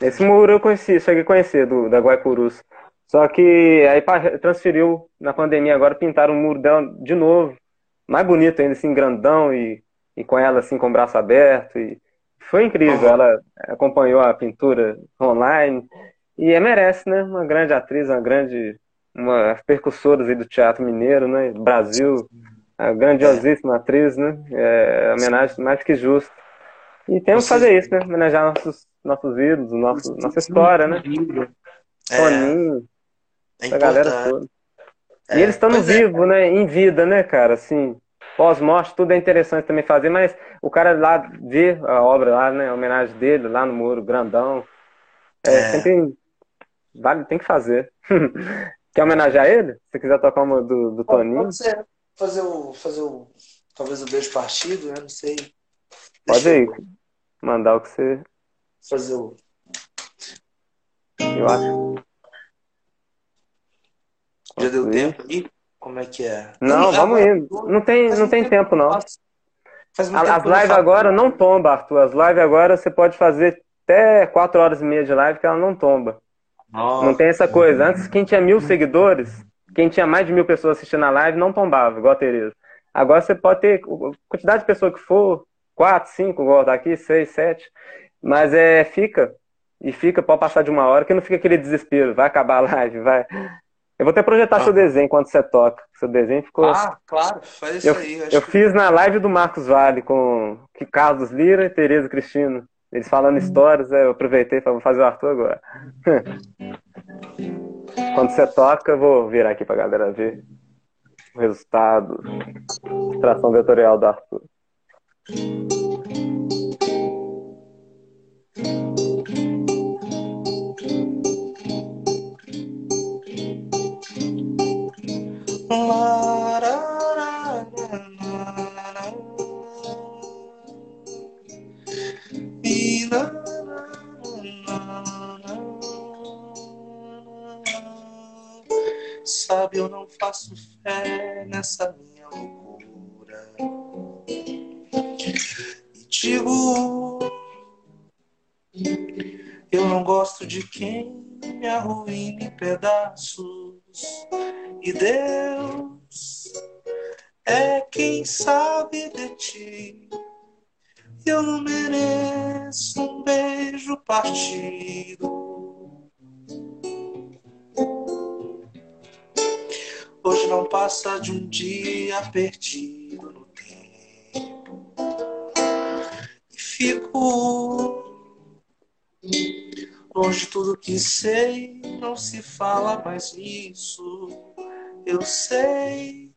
É. Esse muro eu conheci, cheguei a conhecer, do, da Guaicurus. Só que aí transferiu na pandemia, agora pintaram o muro dela de novo. Mais bonito ainda, assim, grandão e, e com ela assim com o braço aberto. E foi incrível. Ela acompanhou a pintura online e é, merece, né? Uma grande atriz, uma grande. Uma percussora do teatro mineiro, né? Brasil, a grandiosíssima atriz, né? É, homenagem mais que justa. E temos que fazer isso, né? Homenagear nossos nossos ídolos, nosso, nossa história, né? É. Toninho, é essa galera toda. É. E eles estão no é. vivo, né? Em vida, né, cara? Assim, pós-morte, tudo é interessante também fazer, mas o cara lá vê a obra lá, né? A homenagem dele lá no muro, grandão. É, é. sempre vale, tem que fazer. Quer homenagear ele? Se quiser tocar uma do, do Toninho. Pode ser. Fazer o, fazer o. Talvez o beijo partido, né? Não sei. Pode ir. Mandar o que você fazer o. Eu acho. Já deu tempo aí? Como é que é? Não, vamos indo. Não tem, não tem tempo, não. As lives agora não tomba, Arthur. As lives agora você pode fazer até 4 horas e meia de live que ela não tomba. Nossa. Não tem essa coisa. Antes, quem tinha mil seguidores, quem tinha mais de mil pessoas assistindo a live, não tombava, igual a Tereza. Agora você pode ter quantidade de pessoas que for, 4, 5, igual tá aqui, 6, 7. Mas é, fica. E fica, pode passar de uma hora, que não fica aquele desespero. Vai acabar a live, vai. Eu vou até projetar ah. seu desenho enquanto você toca. Seu desenho ficou. Ah, claro, faz isso eu, aí. Eu, eu que... fiz na live do Marcos Vale com Carlos Lira e Tereza Cristina. Eles falando histórias, eu aproveitei e vou fazer o Arthur agora. Quando você toca, eu vou virar aqui pra galera ver o resultado. Tração vetorial do Arthur. Sabe, eu não faço fé nessa minha loucura. E digo, eu não gosto de quem me arruína em pedaços. E Deus é quem sabe de ti. Eu não mereço um beijo partido. Hoje não passa de um dia perdido no tempo. E fico longe de tudo que sei, não se fala mais nisso. Eu sei,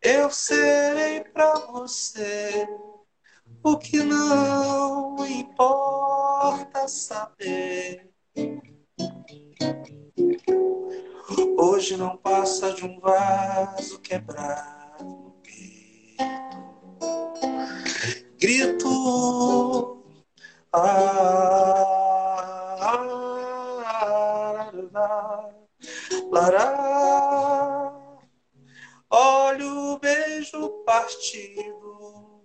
eu serei pra você o que não importa saber. Hoje não passa de um vaso quebrado no peito. Grito. Ah, lará, olha o beijo partido.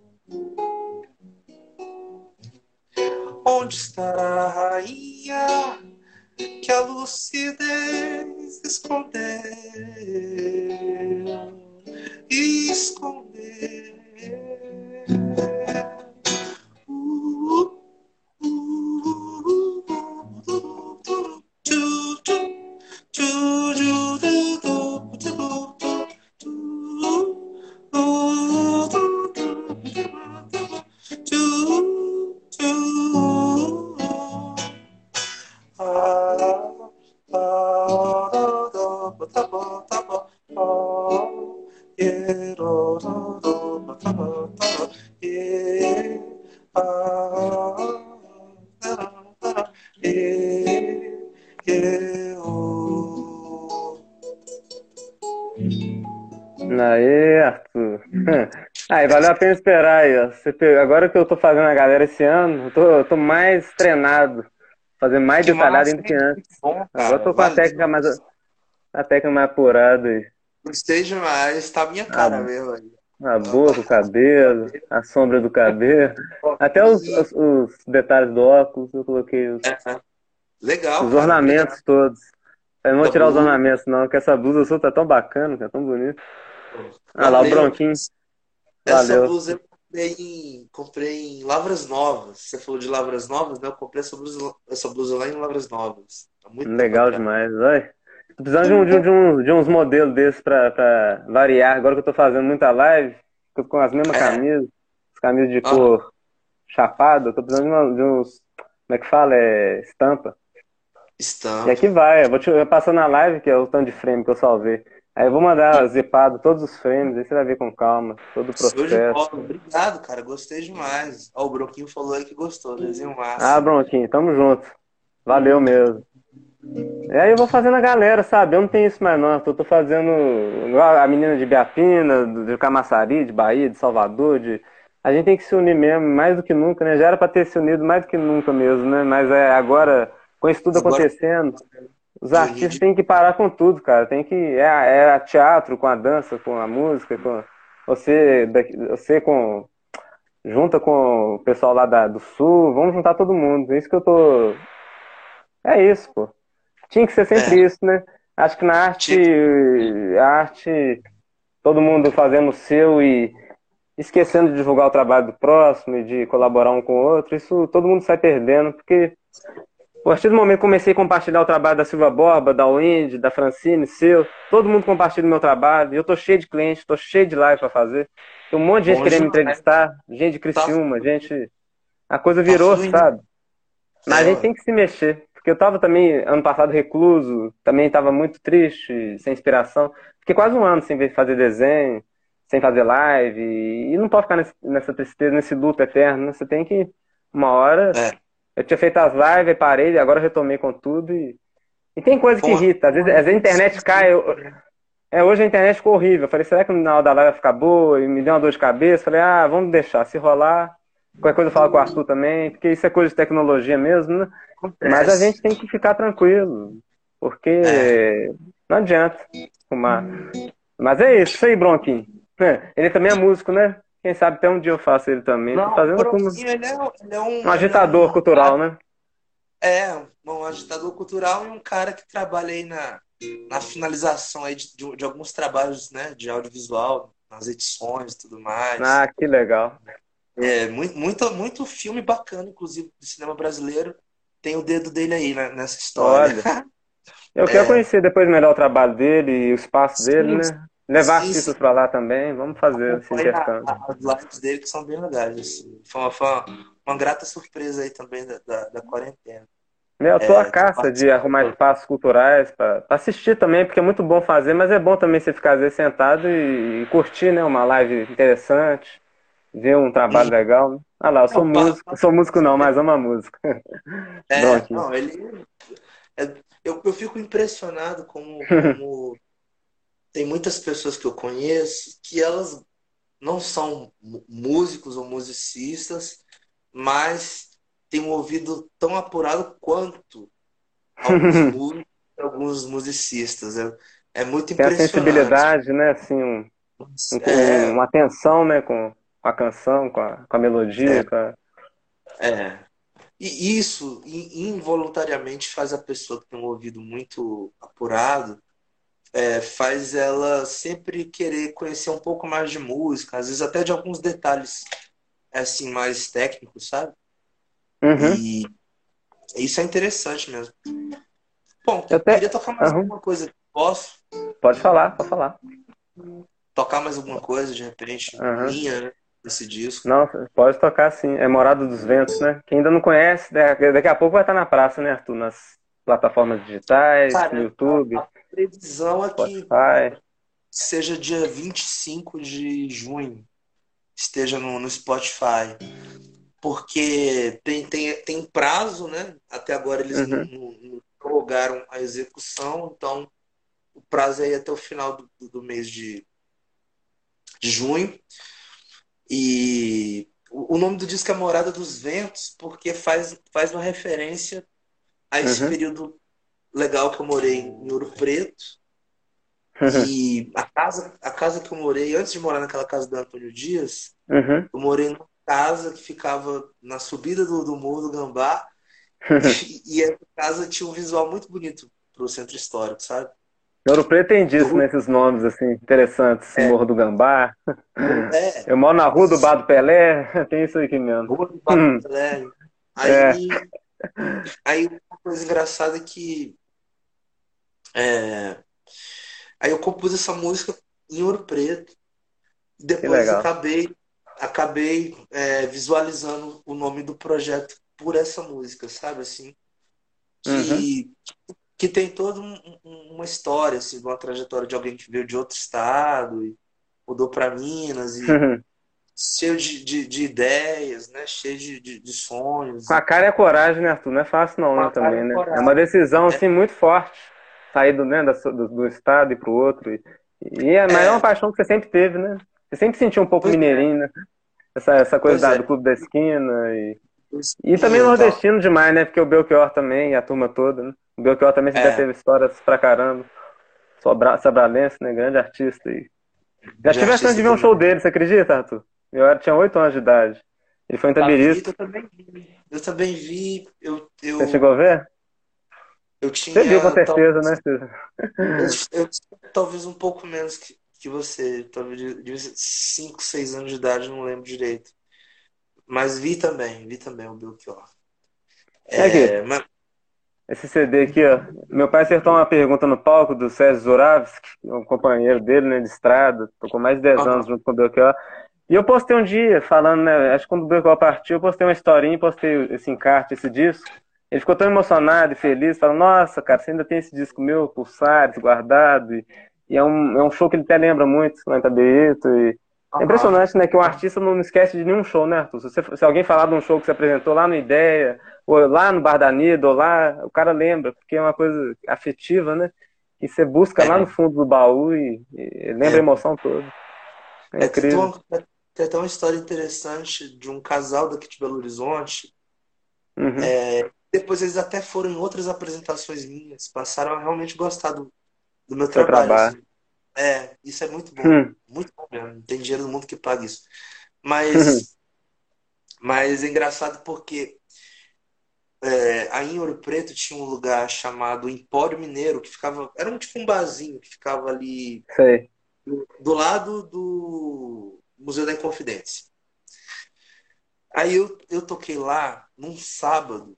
Onde estará a rainha que a lucidez escondeu? Escondeu. Aí, valeu a pena esperar aí, ó. Agora que eu tô fazendo a galera esse ano, eu tô, eu tô mais treinado, fazendo mais que detalhado ainda que antes. Bom, Agora eu tô com a técnica mais, a técnica mais apurada aí. Gostei demais, tá minha cara a, mesmo aí. A boca, o cabelo, a sombra do cabelo, até os, os, os detalhes do óculos, eu coloquei os, é, legal, os cara, ornamentos legal. todos. Eu não vou tirar os ornamentos, não, porque essa blusa sua tá tão bacana, tá tão bonita. Ah lá, o bronquinho. Essa Valeu. blusa eu comprei em, comprei em Lavras Novas. Você falou de Lavras Novas, né? Eu comprei essa blusa, essa blusa lá em Lavras Novas. Tá muito Legal bacana. demais, vai. Tô precisando de, um, de, um, de, um, de uns modelos desses pra, pra variar. Agora que eu tô fazendo muita live, tô com as mesmas é. camisas, as camisas de cor ah. chapada, eu tô precisando de, uma, de, uns. Como é que fala? É estampa. Estampa. E aqui vai, eu vou te, eu na live, que é o tanto de frame que eu salvei. Aí eu vou mandar zipado todos os frames, aí você vai ver com calma todo o processo. Obrigado, cara, gostei demais. Ó, o Bronquinho falou aí que gostou, desenho massa. Ah, Bronquinho, tamo junto. Valeu mesmo. E aí eu vou fazendo a galera, sabe? Eu não tenho isso mais não. Eu tô fazendo a menina de Biapina, de Camaçari, de Bahia, de Salvador, de. A gente tem que se unir mesmo, mais do que nunca, né? Já era pra ter se unido mais do que nunca mesmo, né? Mas é agora, com isso tudo acontecendo. Os artistas têm que parar com tudo, cara. Tem que. É, é teatro com a dança, com a música, com. Você, você com. Junta com o pessoal lá da, do sul, vamos juntar todo mundo. É isso que eu tô. É isso, pô. Tinha que ser sempre é. isso, né? Acho que na arte. A arte. Todo mundo fazendo o seu e esquecendo de divulgar o trabalho do próximo e de colaborar um com o outro, isso todo mundo sai perdendo, porque a partir do momento que comecei a compartilhar o trabalho da Silva Borba, da Wendy, da Francine, seu, todo mundo compartilha o meu trabalho. Eu tô cheio de clientes, tô cheio de live para fazer. Tem um monte de gente querendo me entrevistar, gente de Criciúma, tá. gente. A coisa virou, tá sabe? Mas a gente tem que se mexer. Porque eu tava também, ano passado, recluso, também tava muito triste, sem inspiração. Fiquei quase um ano sem fazer desenho, sem fazer live. E não pode ficar nessa tristeza, nesse luto eterno. Né? Você tem que, uma hora. É eu tinha feito as lives, parei, agora retomei com tudo. E, e tem coisa que irrita. Às vezes, às vezes a internet cai. Eu, é, hoje a internet ficou horrível. Eu falei, será que na hora da live vai ficar boa? E me deu uma dor de cabeça. Falei, ah, vamos deixar. Se rolar, qualquer coisa eu falo com o Arthur também, porque isso é coisa de tecnologia mesmo, né? Mas a gente tem que ficar tranquilo. Porque é. não adianta fumar. Mas é isso, isso aí, Bronquinho. Ele também é músico, né? Quem sabe até um dia eu faço ele também. Não, fazendo como... ele é, ele é um, um agitador é um, cultural, né? É, um agitador cultural e um cara que trabalha aí na, na finalização aí de, de, de alguns trabalhos né, de audiovisual, nas edições e tudo mais. Ah, que legal. É, muito, muito, muito filme bacana, inclusive, do cinema brasileiro. Tem o dedo dele aí né, nessa história. Olha. Eu é. quero conhecer depois melhor o trabalho dele e o espaço Sim. dele, né? Levar sim, artistas para lá também, vamos fazer esse intercâmbio. As lives dele que são bem legais. Assim. Foi, uma, foi uma, uma, grata surpresa aí também da, da, da quarentena. Eu tô é, a caça de arrumar espaços culturais para assistir também, porque é muito bom fazer, mas é bom também você ficar às vezes, sentado e, e curtir né, uma live interessante, ver um trabalho e... legal. Ah lá, eu sou não, músico, sou músico não, mas amo a música. É, não, ele. É, eu, eu fico impressionado como, como tem muitas pessoas que eu conheço que elas não são músicos ou musicistas, mas têm um ouvido tão apurado quanto alguns, músicos, alguns musicistas. É, é muito impressionante. Tem a sensibilidade, né? Assim, um, um, é... uma atenção né? com a canção, com a, com a melodia. É. Com a... é. E isso involuntariamente faz a pessoa que tem um ouvido muito apurado é, faz ela sempre querer conhecer um pouco mais de música, às vezes até de alguns detalhes assim mais técnicos, sabe? Uhum. E isso é interessante mesmo. Bom, eu te... queria tocar mais uhum. alguma coisa. Posso? Pode falar, pode falar. Tocar mais alguma coisa, de repente, uhum. minha, né? Esse disco. Não, pode tocar sim. É Morada dos Ventos, né? Quem ainda não conhece, daqui a pouco vai estar na praça, né, Arthur? Nas plataformas digitais, Cara, no YouTube. A, previsão é que Spotify. seja dia 25 de junho. esteja no, no Spotify. Porque tem, tem, tem prazo, né? Até agora eles uhum. não, não prorrogaram a execução, então o prazo é até o final do, do mês de, de junho. E o nome do disco é Morada dos Ventos, porque faz, faz uma referência a esse uhum. período legal que eu morei em Ouro Preto. Uhum. E a casa, a casa que eu morei, antes de morar naquela casa do Antônio Dias, uhum. eu morei numa casa que ficava na subida do, do Morro do Gambá. e, e essa casa tinha um visual muito bonito para o centro histórico, sabe? Ouro Preto tem disso, né? Esses nomes assim, interessantes. É. Morro do Gambá. É. Eu moro na Rua do Bar do Pelé. Tem isso aqui mesmo. Rua do Bar do hum. Pelé. Aí, é. aí uma coisa engraçada é que é, aí eu compus essa música em Ouro Preto. Depois acabei, acabei é, visualizando o nome do projeto por essa música, sabe assim? Que, uhum que tem toda um, uma história, assim, uma trajetória de alguém que veio de outro estado e mudou para Minas e uhum. cheio de, de, de, ideias, né? Cheio de, de, de, sonhos. Com a cara e a coragem, né, Arthur? Não é fácil não, né, também, né? É uma decisão, é. assim, muito forte. Sair do, né, do, do estado e pro outro. E, e é, mas é. é uma paixão que você sempre teve, né? Você sempre sentiu um pouco pois é. mineirinho, né? Essa, essa coisa da, é. do clube da esquina e... E também nordestino demais, né? Porque o Belchior também, a turma toda, né? O Belchior também é. já teve histórias pra caramba. Sobra, Sobralense, né? Grande artista. E... Já tive a chance de ver um show dele, você acredita, Arthur? Eu era, tinha 8 anos de idade. Ele foi em Tabirito. Eu também vi. Eu também vi. Eu, eu... Você chegou a ver? Eu tinha. Você viu com certeza, talvez... né? Eu, eu, talvez um pouco menos que, que você. Talvez de 5, 6 anos de idade, não lembro direito. Mas vi também, vi também o Belchior. É, é mas... Esse CD aqui, ó. Meu pai acertou uma pergunta no palco do César Zuravski, um companheiro dele, né, de estrada, tocou mais de 10 uhum. anos junto com o Belchior. E eu postei um dia falando, né, acho que quando o Belchior partiu, eu postei uma historinha, postei esse encarte, esse disco. Ele ficou tão emocionado e feliz, falando, nossa, cara, você ainda tem esse disco meu, Pulsares, guardado. E, e é, um, é um show que ele até lembra muito, lá em Tabeito. E é impressionante, né, que um artista não esquece de nenhum show, né, Arthur? Se, você, se alguém falar de um show que você apresentou lá no Ideia, ou lá no Bar da ou lá, o cara lembra, porque é uma coisa afetiva, né? Que você busca é. lá no fundo do baú e, e lembra é. a emoção toda. É, é incrível. Tem até uma história interessante de um casal daqui de Belo Horizonte. Uhum. Depois eles até foram em outras apresentações minhas, passaram a realmente gostar do, do meu trabalho. trabalho. Assim. É, isso é muito bom. Hum. Muito bom mesmo. Não tem dinheiro no mundo que pague isso. Mas, mas é engraçado porque é, aí em Ouro Preto tinha um lugar chamado Empório Mineiro, que ficava. Era um tipo um barzinho que ficava ali. Do, do lado do Museu da Inconfidência. Aí eu, eu toquei lá num sábado.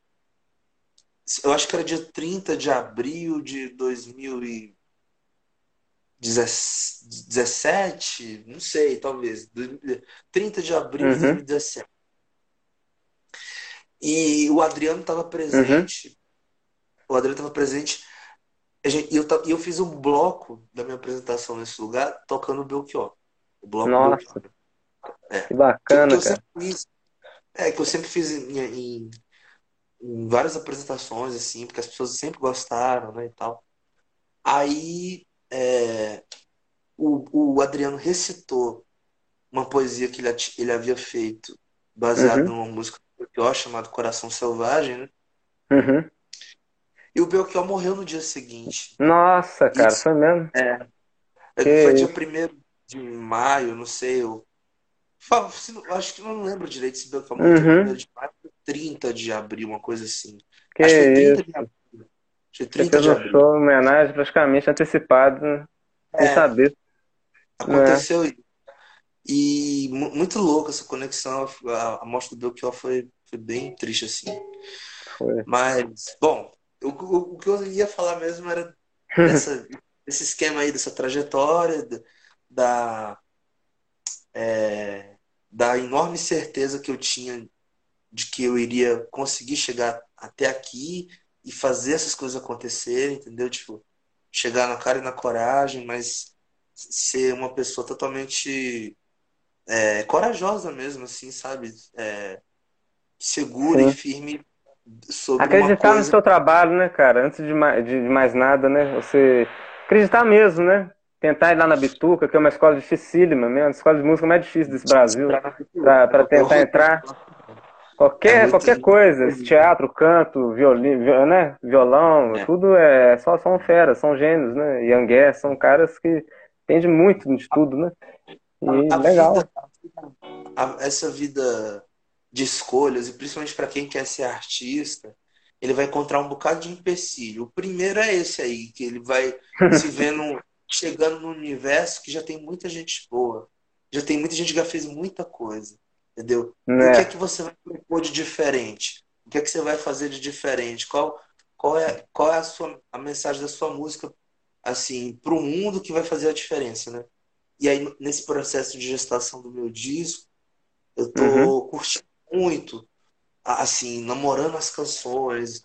Eu acho que era dia 30 de abril de 2000 17, não sei, talvez, 30 de abril uhum. de 2017. E o Adriano estava presente. Uhum. O Adriano estava presente. E eu, eu fiz um bloco da minha apresentação nesse lugar tocando o Belchior. O bloco Nossa, Belchior. É. que bacana, que cara. Fiz, é, que eu sempre fiz em, em, em várias apresentações, assim, porque as pessoas sempre gostaram, né, e tal. Aí é, o, o Adriano recitou uma poesia que ele, ele havia feito baseado uhum. numa música do Belchior chamada Coração Selvagem, né? Uhum. E o Belchior morreu no dia seguinte. Nossa, cara, Isso, foi mesmo? É. Que foi dia 1 de maio, não sei. Eu, acho que não lembro direito se Belchior morreu uhum. dia 1 de maio, 30 de abril, uma coisa assim. Que acho que foi 30 isso? de abril. Dia 30 Você fez um show, homenagem praticamente antecipado, né? sem é, saber. Aconteceu é. E muito louco essa conexão. A, a morte do Belchior foi, foi bem triste, assim. Foi. Mas, bom, o, o, o que eu ia falar mesmo era dessa, desse esquema aí, dessa trajetória, da, é, da enorme certeza que eu tinha de que eu iria conseguir chegar até aqui e fazer essas coisas acontecerem, entendeu? Tipo, chegar na cara e na coragem, mas ser uma pessoa totalmente é, corajosa mesmo, assim, sabe? É, segura Sim. e firme sobre Acreditar coisa... no seu trabalho, né, cara? Antes de mais, de mais nada, né? Você acreditar mesmo, né? Tentar ir lá na Bituca, que é uma escola dificílima mesmo, a escola de música mais difícil desse Brasil, para tentar entrar. Qualquer, é qualquer coisa, teatro, canto, violino, né? violão, é. tudo é só são feras, são gênios, né? Yangué, são caras que entendem muito de tudo, né? E a, a legal. Vida, a, essa vida de escolhas, e principalmente para quem quer ser artista, ele vai encontrar um bocado de empecilho. O primeiro é esse aí, que ele vai se vendo chegando no universo que já tem muita gente boa, já tem muita gente que já fez muita coisa. Entendeu? É. O que é que você vai propor de diferente? O que é que você vai fazer de diferente? Qual, qual é, qual é a, sua, a mensagem da sua música assim para o mundo que vai fazer a diferença, né? E aí nesse processo de gestação do meu disco, eu tô uhum. curtindo muito, assim, namorando as canções.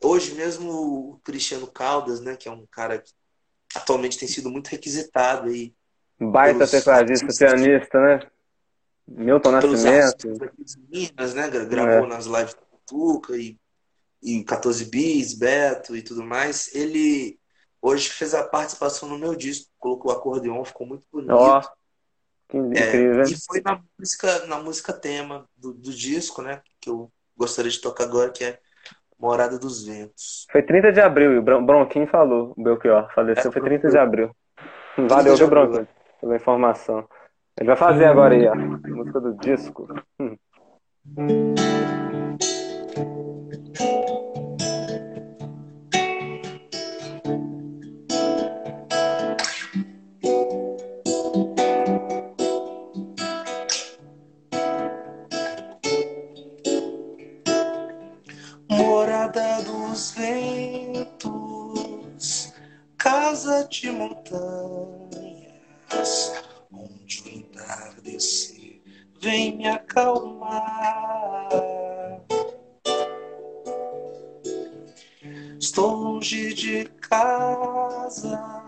Hoje mesmo o Cristiano Caldas, né, que é um cara que atualmente tem sido muito requisitado aí. Baita tecladista, pianista, né? Milton Nascimento. Minas, né? Gravou é. nas lives do Tuca e, e 14 Bis, Beto e tudo mais. Ele hoje fez a participação no meu disco, colocou o acordeon, ficou muito bonito. Ó, oh, que incrível. É, e foi na música, na música tema do, do disco, né? Que eu gostaria de tocar agora, que é Morada dos Ventos. Foi 30 de abril, e o Bronquinho falou, o Belchior, faleceu, é, foi 30 de abril. Valeu, viu, Bronquinho, pela informação. Ele vai fazer agora aí, ó. A música do disco. vem me acalmar. Estou longe de casa,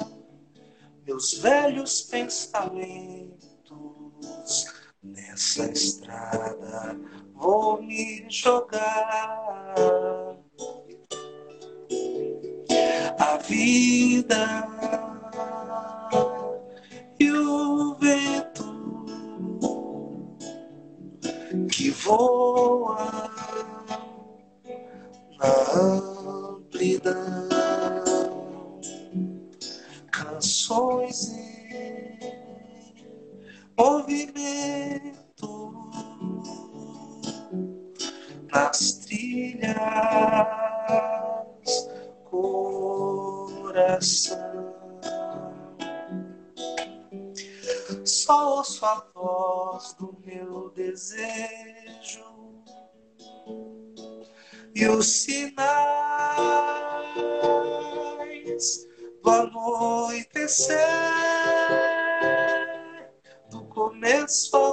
meus velhos pensamentos nessa estrada vou me jogar. A vida que voa na amplidão, canções em movimento nas trilhas, coração. Só ouço a voz do meu desejo e os sinais do anoitecer, do começo ao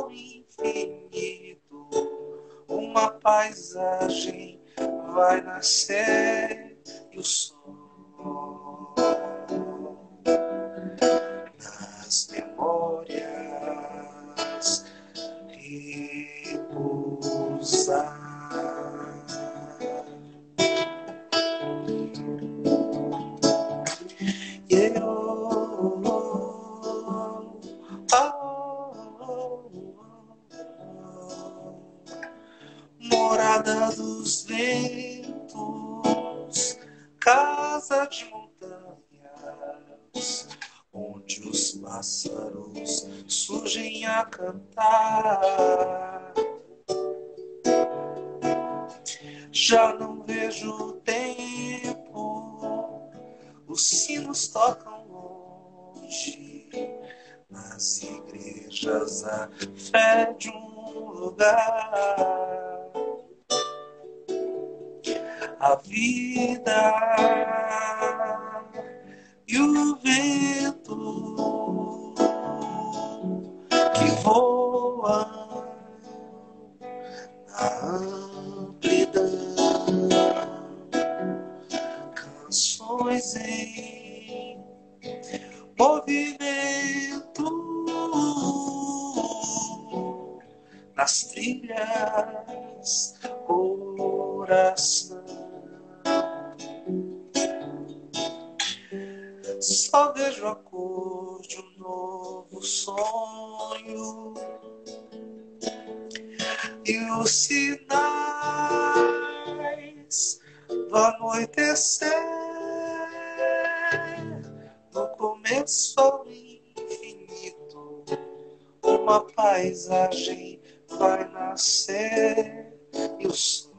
sinais do anoitecer. No começo ao infinito uma paisagem vai nascer e o sol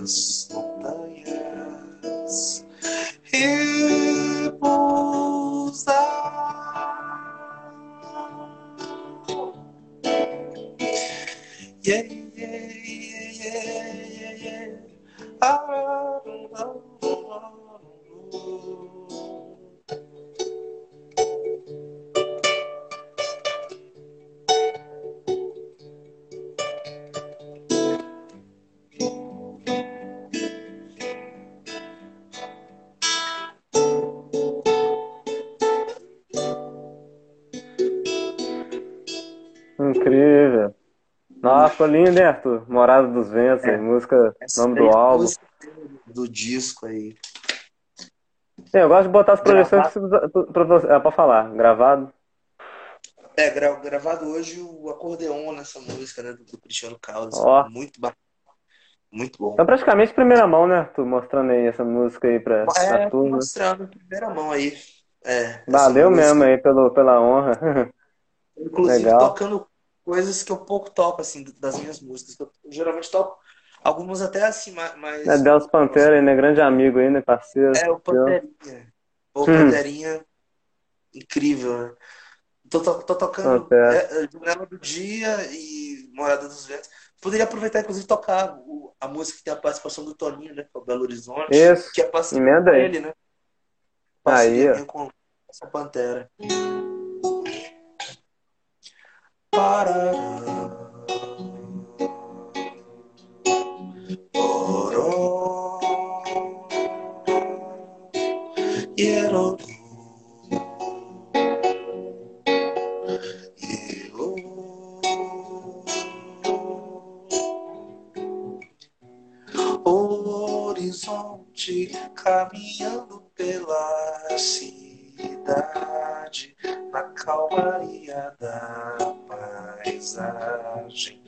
nas montanhas Yeah, yeah, yeah, yeah, yeah. Ah, oh, oh, Nossa, ficou lindo, hein, Arthur? Morada dos Ventos, é. música, nome do é álbum. Do disco aí. Sim, eu gosto de botar as projeções para você. É, pra falar, gravado. É, gra gravado hoje o acordeon nessa música, né, do, do Cristiano Caldas. Oh. Muito bacana. Muito bom. É praticamente primeira mão, né, Arthur? Mostrando aí essa música aí pra, é, pra turma. mostrando primeira mão aí. É, Valeu mesmo aí pelo, pela honra. Inclusive Legal. tocando coisas que eu pouco toco, assim, das minhas músicas. Eu, geralmente toco algumas até assim, mas. É Deus Pantera, né? Grande amigo aí, né, parceiro? É, o Panterinha. O hum. Panterinha, incrível, né? Tô, tô, tô tocando é, Janela do Dia e Morada dos Ventos. Poderia aproveitar, inclusive, tocar o, a música que tem a participação do Toninho, né? Que é o Belo Horizonte. Isso. Que é parceria com ele, né? Parceria aí, com essa Pantera. Para. Oro. Quiero Horizonte caminhando paisagem.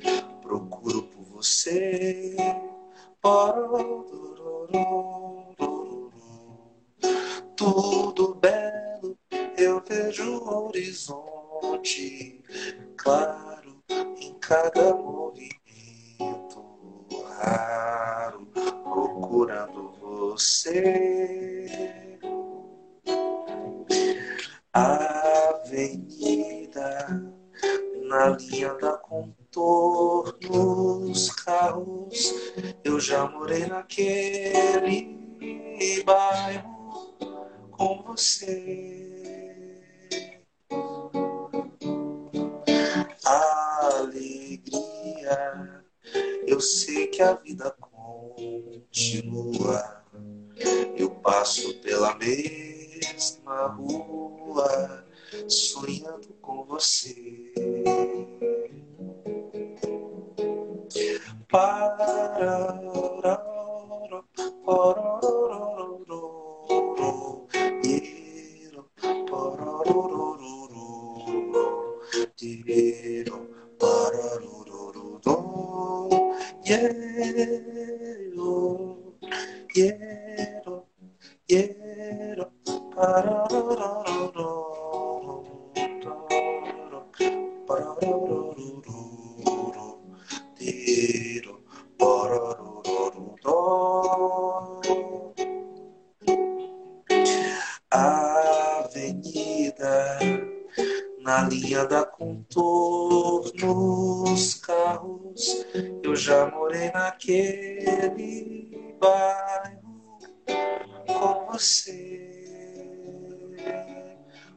Você,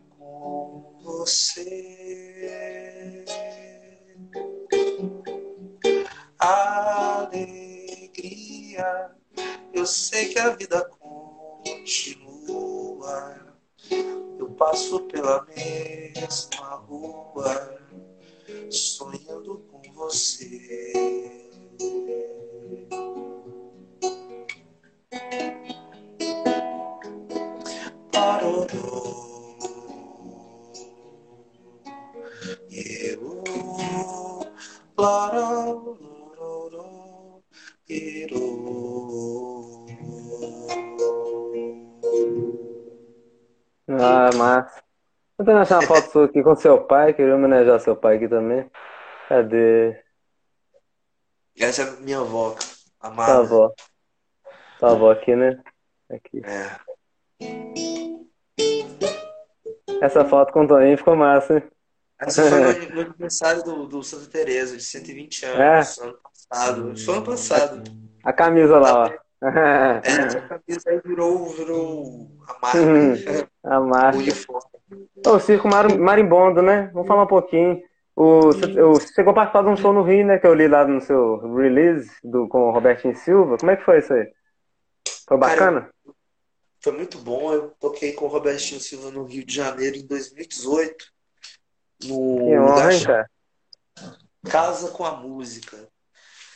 com você. Alegria, eu sei que a vida Eu tenho achar uma foto aqui com seu pai, queria homenagear seu pai aqui também. Cadê? Essa é minha avó, amada. Sua avó. Sua avó aqui, né? Aqui. É. Essa foto com o Toninho ficou massa, hein? Essa foi no, aniversário do, do Santa Teresa, de 120 anos, ano passado. Foi ano passado. A camisa lá, ó. É, essa camisa aí virou, virou a marca. A marca. O uniforme. O circo Mar- marimbondo, né? Vamos falar um pouquinho. O, você, chegou a participar de um show no Rio, né? Que eu li lá no seu release do, com o Robertinho Silva. Como é que foi isso aí? Foi bacana? Foi muito bom. Eu toquei com o Robertinho Silva no Rio de Janeiro em 2018. No Que honra, hein, cara? Casa com a Música.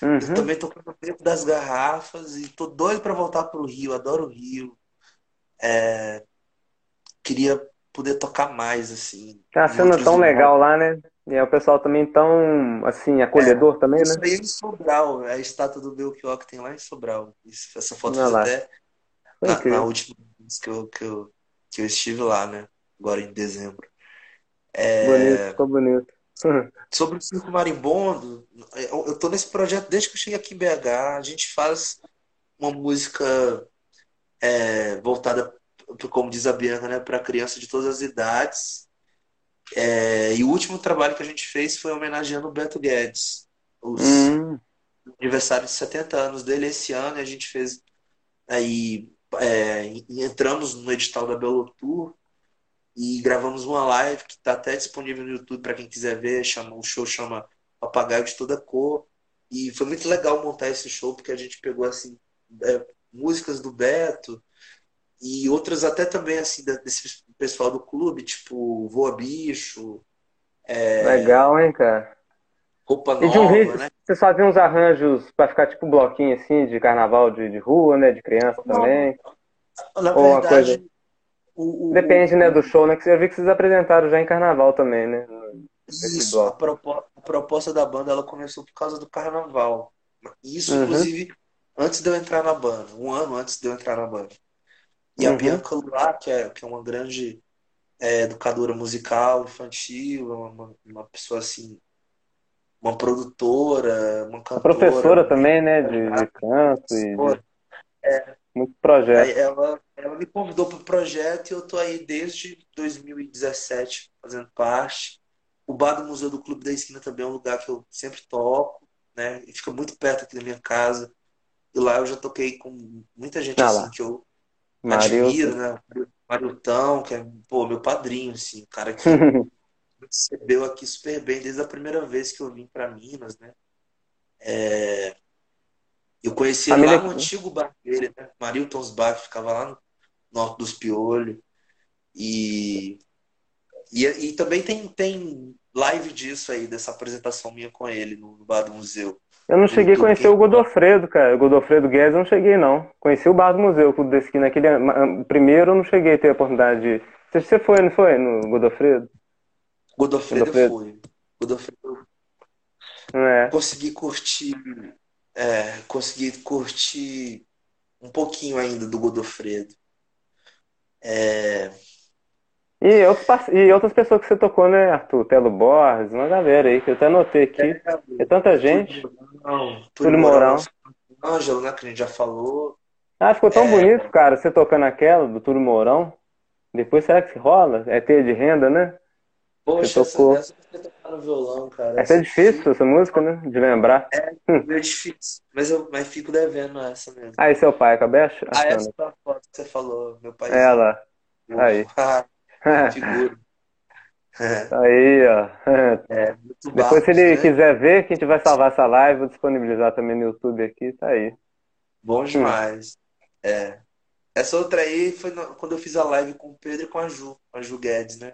Eu Uhum. também tô no tempo das garrafas e tô doido pra voltar pro Rio. Adoro o Rio. É, queria poder tocar mais, assim. Cena outros tão lugares. legal lá, né? E é o pessoal também tão, assim, acolhedor também, Isso né? aí é em Sobral, é a estátua do Belchior que tem lá em Sobral. Isso- essa foto Olha lá. até Foi na, na última vez que eu, que, eu, que eu estive lá, né? Agora em dezembro. É, Bonito, ficou bonito. Sobre o Circo Marimbondo, eu, eu tô nesse projeto desde que eu cheguei aqui em BH. A gente faz uma música é, voltada, como diz a Bianca, né, para criança de todas as idades. É, e o último trabalho que a gente fez foi homenageando o Beto Guedes. Os, Hum, aniversário de 70 anos dele esse ano, e a gente fez aí é, e entramos no edital da Belo Tour e gravamos uma live que está até disponível no YouTube para quem quiser ver. Chama, o show chama Papagaio de Toda Cor. E foi muito legal montar esse show, porque a gente pegou assim é, músicas do Beto e outras até também assim desse pessoal do clube, tipo Voa Bicho, é, legal, hein, cara? Roupa E de um Nova, ritmo, né? você fazia uns arranjos pra ficar tipo um bloquinho assim de carnaval de, de rua, né? De criança também. Na Ou uma verdade, coisa- o, o- Depende, né, do show, né? Que você viu que vocês apresentaram já em carnaval também, né? Isso, a, propo- a proposta da banda ela começou por causa do carnaval. Isso, Uhum. inclusive, antes de eu entrar na banda, um ano antes de eu entrar na banda. E a Uhum. Bianca Luar, que é, que é uma grande é, educadora musical, infantil, uma, uma pessoa assim, uma produtora, uma A cantora. professora também, né? De, de canto e de muito projeto. Ela, ela me convidou para o projeto e eu tô aí desde 2017 fazendo parte. O bar do Museu do Clube da Esquina também é um lugar que eu sempre toco, né? E fica muito perto aqui da minha casa. E lá eu já toquei com muita gente Ah assim lá. que eu Marilson. admiro, né? Marilton, que é, pô, meu padrinho, assim, cara que recebeu aqui super bem desde a primeira vez que eu vim para Minas, né? É, Eu conheci Família- lá no antigo bar dele, né? Marilton's Bar, que ficava lá no Norte dos Piolhos. E, e, e também tem, tem live disso aí, dessa apresentação minha com ele no, no bar do museu. Eu não cheguei a conhecer o Godofredo, cara. O Godofredo Guedes eu não cheguei, não. Conheci o bar do museu, o Clube da Esquina. Aquele, primeiro eu não cheguei a ter a oportunidade de. Você- foi, não foi? No Godofredo? Godofredo Godofredo. foi. Godofredo é? consegui curtir, é, consegui curtir um pouquinho ainda do Godofredo. É, E, outros, e outras pessoas que você tocou, né, Arthur? Telo Borges, uma galera aí, que eu até anotei aqui. É tanta gente. Túlio Mourão. Ângelo, né, que a gente já falou. Ah, ficou tão É. bonito, cara, você tocando aquela do Túlio Mourão. Depois será que rola? É teia de renda, né? Poxa, Você tocou. essa, essa você tocar no violão, cara. Essa é difícil, essa música, né? De lembrar. É meio difícil, mas eu mas fico devendo essa mesmo. Aí, seu pai, acabei Ah, essa achando. foi a foto que você falou, meu pai. Ela. aí. É, Aí, ó. é, muito Depois, se ele né? quiser ver, que a gente vai salvar essa live, vou disponibilizar também no YouTube aqui, tá aí. Bom demais. É. Essa outra aí foi quando eu fiz a live com o Pedro e com a Ju, a Ju Guedes, né?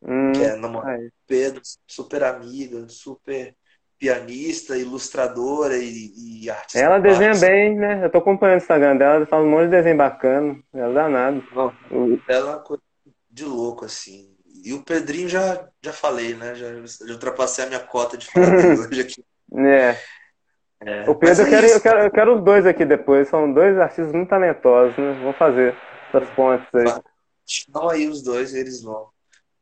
Hum, que é namorada do Pedro, super amiga, super pianista, ilustradora e, e artista. Ela desenha bem, né? Eu tô acompanhando o Instagram dela, ela faz um monte de desenho bacana. Ela é danado. Ela é uma coisa de louco, assim. E o Pedrinho já, já falei, né? Já, já ultrapassei a minha cota de falar hoje aqui. É. É, o Pedro, eu quero, eu, quero, eu quero os dois aqui depois. São dois artistas muito talentosos, né? Vão fazer essas pontes aí. Não aí os dois, eles vão.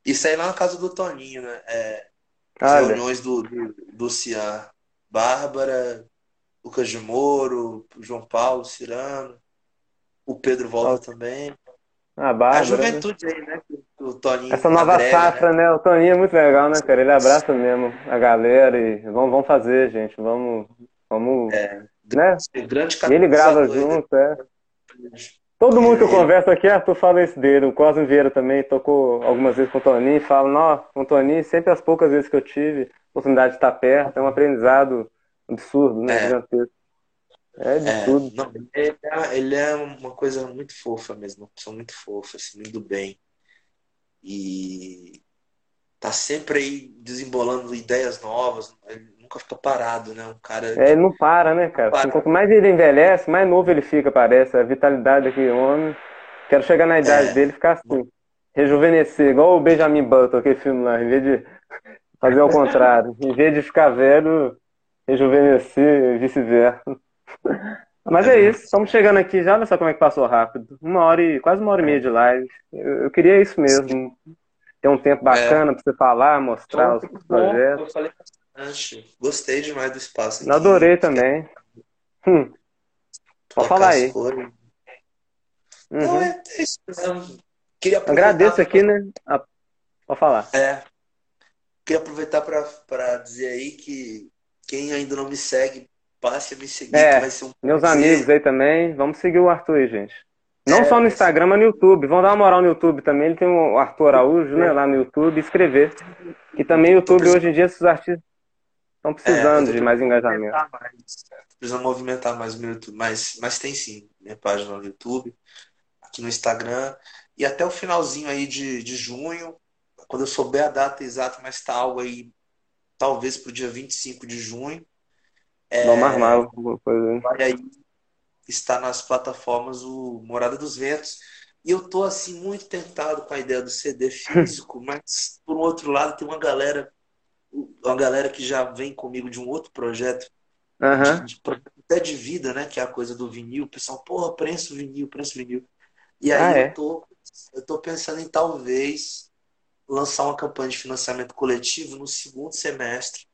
Isso aí lá na casa do Toninho, né? É, as reuniões do, do, do Cian. Bárbara, Lucas de Moro, João Paulo, Cirano. O Pedro volta também. Ah, Bárbara, a né? juventude né? aí, né? O Toninho Essa nova safra, né? né? O Toninho é muito legal, né, cara? Ele abraça mesmo a galera e vamos, vamos fazer, gente. Vamos, vamos, é, né? Grande e ele grava junto, é. Todo mundo que eu converso aqui, Arthur fala isso dele. O Cosme Vieira também tocou algumas vezes com o Toninho e fala, não, com o Toninho, sempre as poucas vezes que eu tive oportunidade de estar perto, é um aprendizado absurdo, né? É. Gigantesco. É de é, tudo. Não, ele, é, ele é uma coisa muito fofa mesmo, uma pessoa muito fofa, assim, muito bem. E tá sempre aí desembolando ideias novas. Ele nunca fica parado, né? Um cara. É, ele não para, né, cara? Para. Quanto mais ele envelhece, mais novo ele fica, parece. A vitalidade daquele homem. Quero chegar na idade é. dele e ficar assim. Rejuvenescer, igual o Benjamin Button, aquele filme lá, em vez de fazer ao contrário. Em vez de ficar velho, rejuvenescer e vice-versa. Mas é isso, estamos chegando aqui já, olha só como é que passou rápido. Uma hora e quase uma hora e meia de live. Eu, eu queria isso mesmo. Ter um tempo bacana é. para você falar, mostrar os projetos. Eu falei bastante. Gostei demais do espaço. Eu adorei também. Hum. Pode falar aí. Uhum. Não, é, é isso mesmo. Queria Agradeço aqui, né? Ah, pode falar. É. Queria aproveitar para dizer aí que quem ainda não me segue, passe a me seguir, é, vai ser um Meus amigos aí também, vamos seguir o Arthur aí, gente. Não é, só no Instagram, mas no YouTube. Vão dar uma moral no YouTube também. Ele tem o Arthur Araújo, né, lá no YouTube, escrever. E também o YouTube, hoje em dia, esses artistas estão precisando é, de mais engajamento. Mais. Precisando movimentar mais o YouTube. Mas, mas tem sim, minha página no YouTube, aqui no Instagram. E até o finalzinho aí de, de junho, quando eu souber a data exata, mas está algo aí, talvez para o dia 25 de junho. É, armar alguma coisa. Vai aí está nas plataformas o Morada dos Ventos. E eu tô assim muito tentado com a ideia do CD físico, mas por um outro lado tem uma galera, uma galera que já vem comigo de um outro projeto, uhum. de, de, até de vida, né? Que é a coisa do vinil. O pessoal, porra, prensa o vinil, prensa o vinil. E aí ah, é? eu, tô, eu tô pensando em talvez lançar uma campanha de financiamento coletivo no segundo semestre.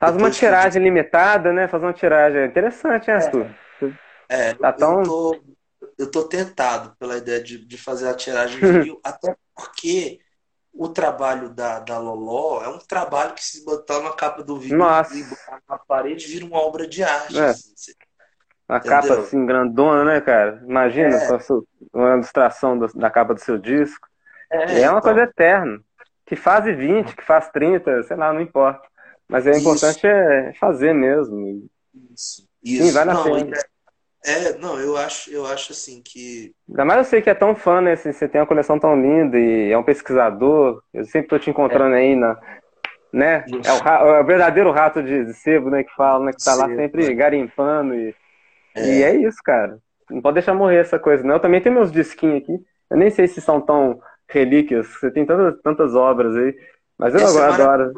Faz uma tiragem limitada, né? Faz uma tiragem. Interessante, hein, Arthur? É. É, tá tão... eu, tô, eu tô tentado pela ideia de, de fazer a tiragem de mil, até porque o trabalho da, da Loló é um trabalho que se botar na capa do vídeo e botar na parede vira uma obra de arte. É. Assim, uma Entendeu? capa assim grandona, né, cara? Imagina é. uma ilustração do, da capa do seu disco. É, é uma então... coisa eterna. Que faz 20, que faz 30, sei lá, não importa. Mas é importante é fazer mesmo. Isso. Isso. Sim, vai na frente. É, não, eu acho, eu acho assim que. Ainda mais eu sei que é tão fã, né? Assim, você tem uma coleção tão linda e é um pesquisador. Eu sempre tô te encontrando é. aí na. Né? É o, é o, verdadeiro rato de, sebo, né? Que fala, né? Que tá lá sempre né? garimpando. E é. e é isso, cara. Não pode deixar morrer essa coisa, não. Eu também tenho meus disquinhos aqui. Eu nem sei se são tão relíquias. Você tem tantas, tantas obras aí. Mas eu Essa adoro.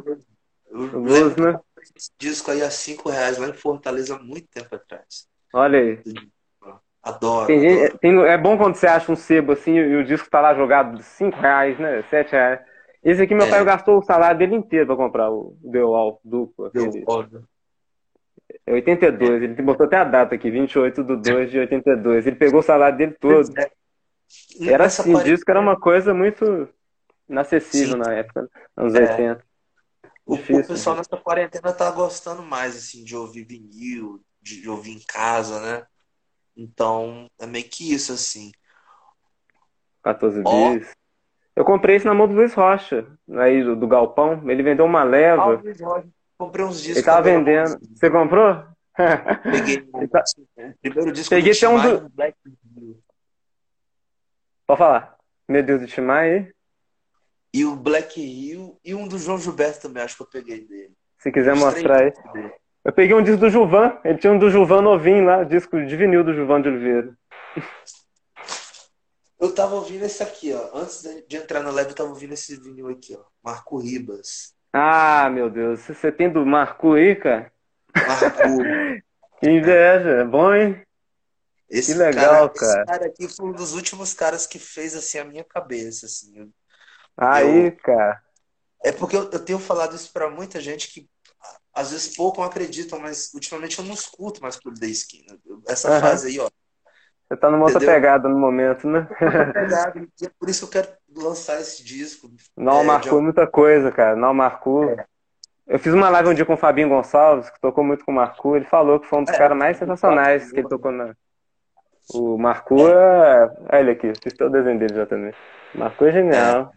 Blues, né? Esse disco aí a 5 reais lá em Fortaleza há muito tempo atrás. Olha aí. Adoro. Tem gente, adoro. Tem, é bom quando você acha um sebo assim e o disco tá lá jogado de 5 reais, né? 7 reais. Esse aqui meu é. pai gastou o salário dele inteiro pra comprar o The Wall duplo. É 82, é. ele botou até a data aqui, 28 de 2 de 82. Ele pegou o salário dele todo. É. Era assim, o disco era uma coisa muito inacessível Sim. na época, anos é. 80. O, Difícil, o pessoal nessa quarentena tá gostando mais assim de ouvir vinil, de ouvir em casa, né? Então, é meio que isso, assim. 14 oh. bis. Eu comprei isso na mão do Luiz Rocha, aí do, do Galpão. Ele vendeu uma leva. Ah, Comprei uns discos. Ele tava vendendo. Você comprou? Peguei. tá... Primeiro disco Peguei até um do... Pode falar. Meu Deus do Timar aí. E o Black Hill e um do João Gilberto também, acho que eu peguei dele. Se quiser Os mostrar aí. Eu peguei um disco do Juvan, ele tinha um do Juvan novinho lá, disco de vinil do Juvan de Oliveira. Eu tava ouvindo esse aqui, ó. Antes de entrar na live, eu tava ouvindo esse vinil aqui, ó. Marco Ribas. Ah, meu Deus. Você tem do Marco aí, cara? Marco. que inveja. É bom, hein? Esse que legal, cara, Esse cara aqui foi um dos últimos caras que fez, assim, a minha cabeça, assim. Aí, eu... cara. É porque eu, eu tenho falado isso pra muita gente que às vezes pouco acreditam, mas ultimamente eu não escuto mais Clube da Esquina. Essa uhum. fase aí, ó. Você tá numa outra pegada no momento, né? pegada, é por isso que eu quero lançar esse disco. Não é, marcou de... muita coisa, cara. Não marcou. É. Eu fiz uma live um dia com o Fabinho Gonçalves, que tocou muito com o Marco. Ele falou que foi um dos é, caras mais sensacionais que ele tocou na. O Marco é. Olha ele aqui, fiz todo o desenho dele já também. Marco é genial.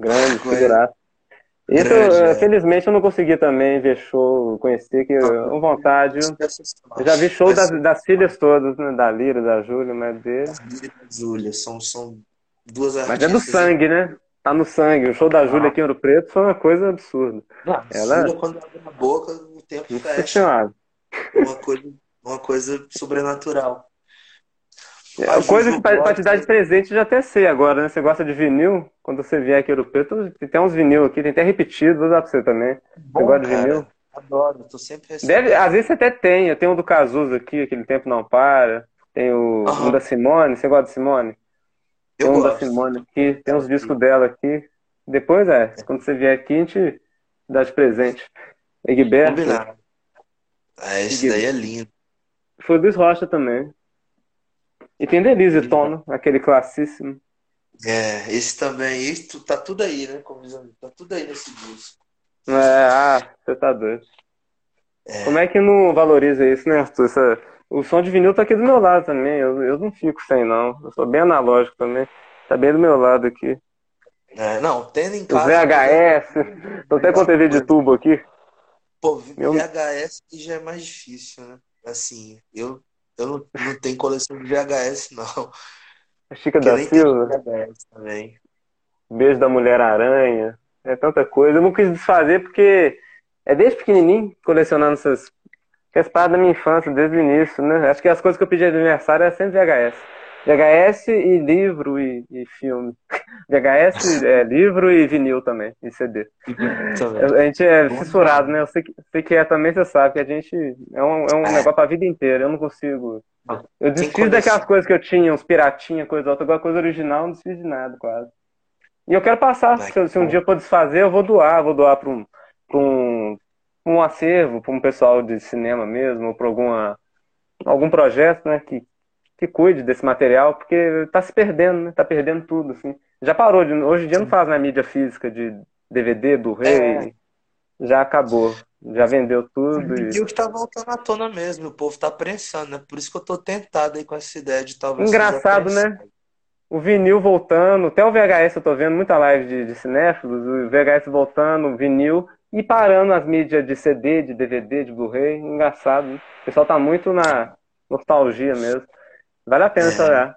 Grande, figuraça. Isso, Grande, é. felizmente, eu não consegui também ver show, conhecer, que com vontade. Eu já vi show das, das filhas todas, né? Da Lira, da Júlia, mas dele. Lira e da Júlia, são, são duas artistas. Mas é do sangue, né? Tá no sangue. O show da Júlia ah. aqui em Ouro Preto foi uma coisa absurda. Não, Ela... Júlia, quando abre a boca, o tempo fecha. Uma coisa, uma coisa sobrenatural. É, coisa que te dar de presente já até sei agora, né? Você gosta de vinil? Quando você vier aqui europeu, tem até uns vinil aqui, tem até repetido, vou dar pra você também. Bom, você gosta de vinil? Adoro, tô sempre Deve, Às vezes você até tem, eu tenho um do Cazuza aqui, aquele tempo não para. Tem o uhum. um da Simone, você gosta de Simone? Eu tem um gosto. da Simone aqui, tem uns discos dela aqui. Depois é, quando você vier aqui, a gente dá de presente. Egberto. Combinado. Ah, esse daí é lindo. Foi o Luiz Rocha também. E tem Denise Tono, aquele classíssimo. É, esse também, isso tá tudo aí, né? Como tá tudo aí nesse disco. É, ah, você tá doido. É. Como é que não valoriza isso, né, Arthur? Essa, o som de vinil tá aqui do meu lado também. Eu, eu não fico sem, não. Eu sou bem analógico também. Tá bem do meu lado aqui. É, não, tendo em casa. O VHS. Tô até com TV de tubo aqui. Pô, VHS já é mais difícil, né? Assim, eu eu não, não tenho coleção de VHS, não. A Chica da Silva. VHS também. Beijo da Mulher-Aranha. É tanta coisa. Eu não quis desfazer porque é desde pequenininho colecionando essas. Faz parte da minha infância, desde o início, né? Acho que as coisas que eu pedi de aniversário é sempre VHS. VHS e livro e, e filme. VHS, é, livro e vinil também, e CD. A gente é fissurado, né? Eu sei que, sei que é também, você sabe, que a gente é um, é um é. negócio pra vida inteira. Eu não consigo. Eu desfiz daquelas coisas que eu tinha, uns piratinha, coisa outra. Agora, coisa original, não desfiz de nada, quase. E eu quero passar, se, se um dia eu for desfazer, eu vou doar. Vou doar para um, pra um, um acervo, para um pessoal de cinema mesmo, ou para alguma algum projeto, né, que, que cuide desse material, porque está se perdendo, né? Tá perdendo tudo, assim. Já parou, de, hoje em dia não faz na mídia física de DVD, do rei, é. já acabou. Já vendeu tudo. E, e o que tá voltando à tona mesmo, o povo tá prensando, né? Por isso que eu tô tentado aí com essa ideia de talvez. Engraçado, né? O vinil voltando, até o VHS eu tô vendo muita live de, de cinéfilos, o VHS voltando, o vinil, e parando as mídias de CD, de DVD, de Blu-ray. Engraçado, né? O pessoal tá muito na nostalgia mesmo. Vale a pena é. olhar.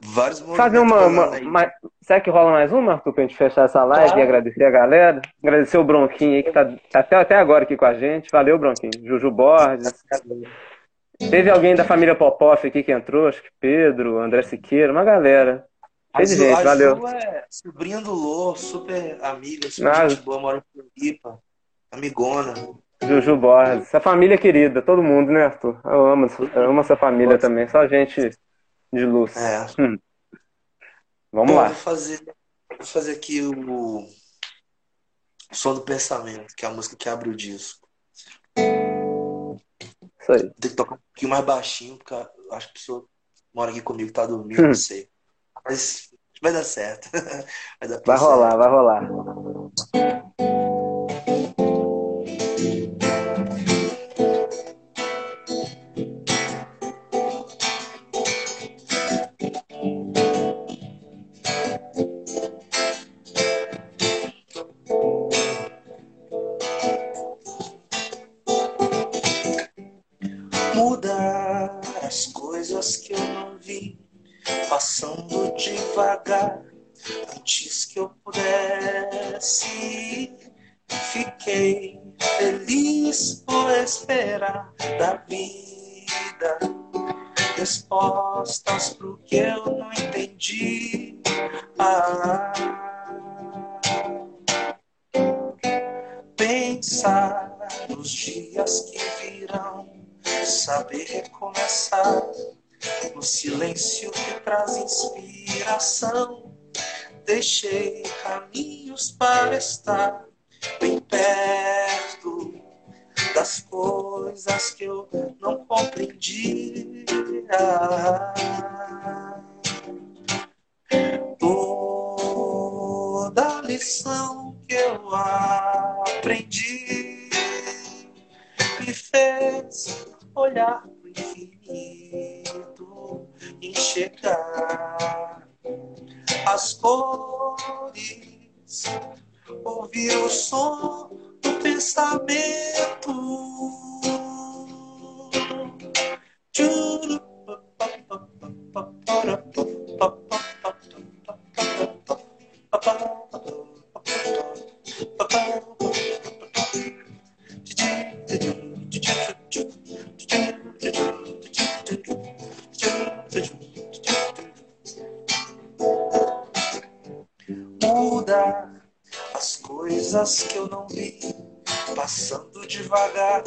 Vários Fazer uma, uma, uma, Será que rola mais uma, Arthur, pra gente fechar essa live claro. e agradecer a galera? Agradecer o Bronquinho aí, que tá, tá até, até agora aqui com a gente. Valeu, Bronquinho. Juju Borges. Teve alguém da família Popoff aqui que entrou, acho que Pedro, André Siqueira, uma galera. Cheio de gente, valeu. Ju é sobrinha do Lô, super amiga, super ah, gente boa, mora em Pipa, amigona. Juju Borges, essa família querida, todo mundo, né, Arthur? Eu amo, eu amo essa família também, só gente de luz. É. Hum. Vamos lá. Vou fazer, vou fazer aqui o Som do Pensamento, que é a música que abre o disco. Isso aí. Tem que tocar um pouquinho mais baixinho, porque acho que a pessoa mora aqui comigo tá dormindo, hum. não sei. Mas vai dar certo. vai, dar vai rolar, vai rolar. Que eu não compreendia. Toda lição que eu aprendi me fez olhar pro infinito, enxergar as cores, ouvir o som do pensamento. Coisas que eu não vi passando devagar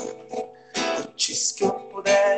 antes que eu pudesse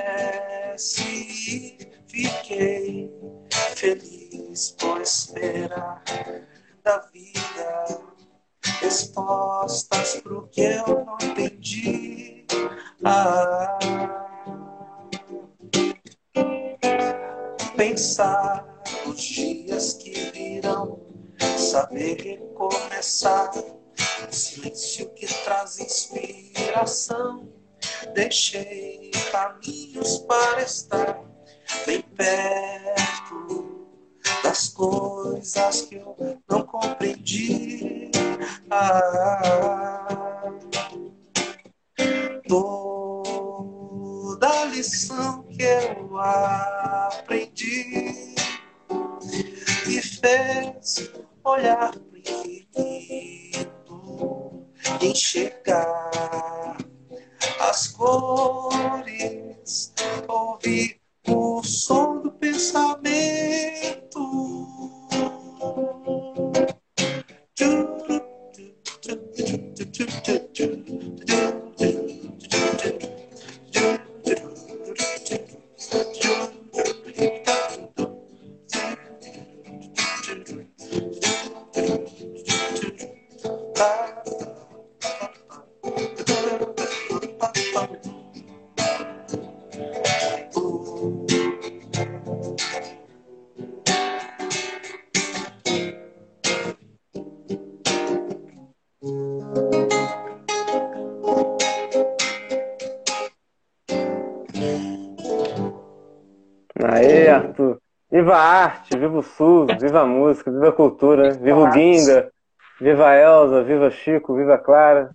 cultura, viva o Guinga, viva a Elza, viva Chico, viva a Clara,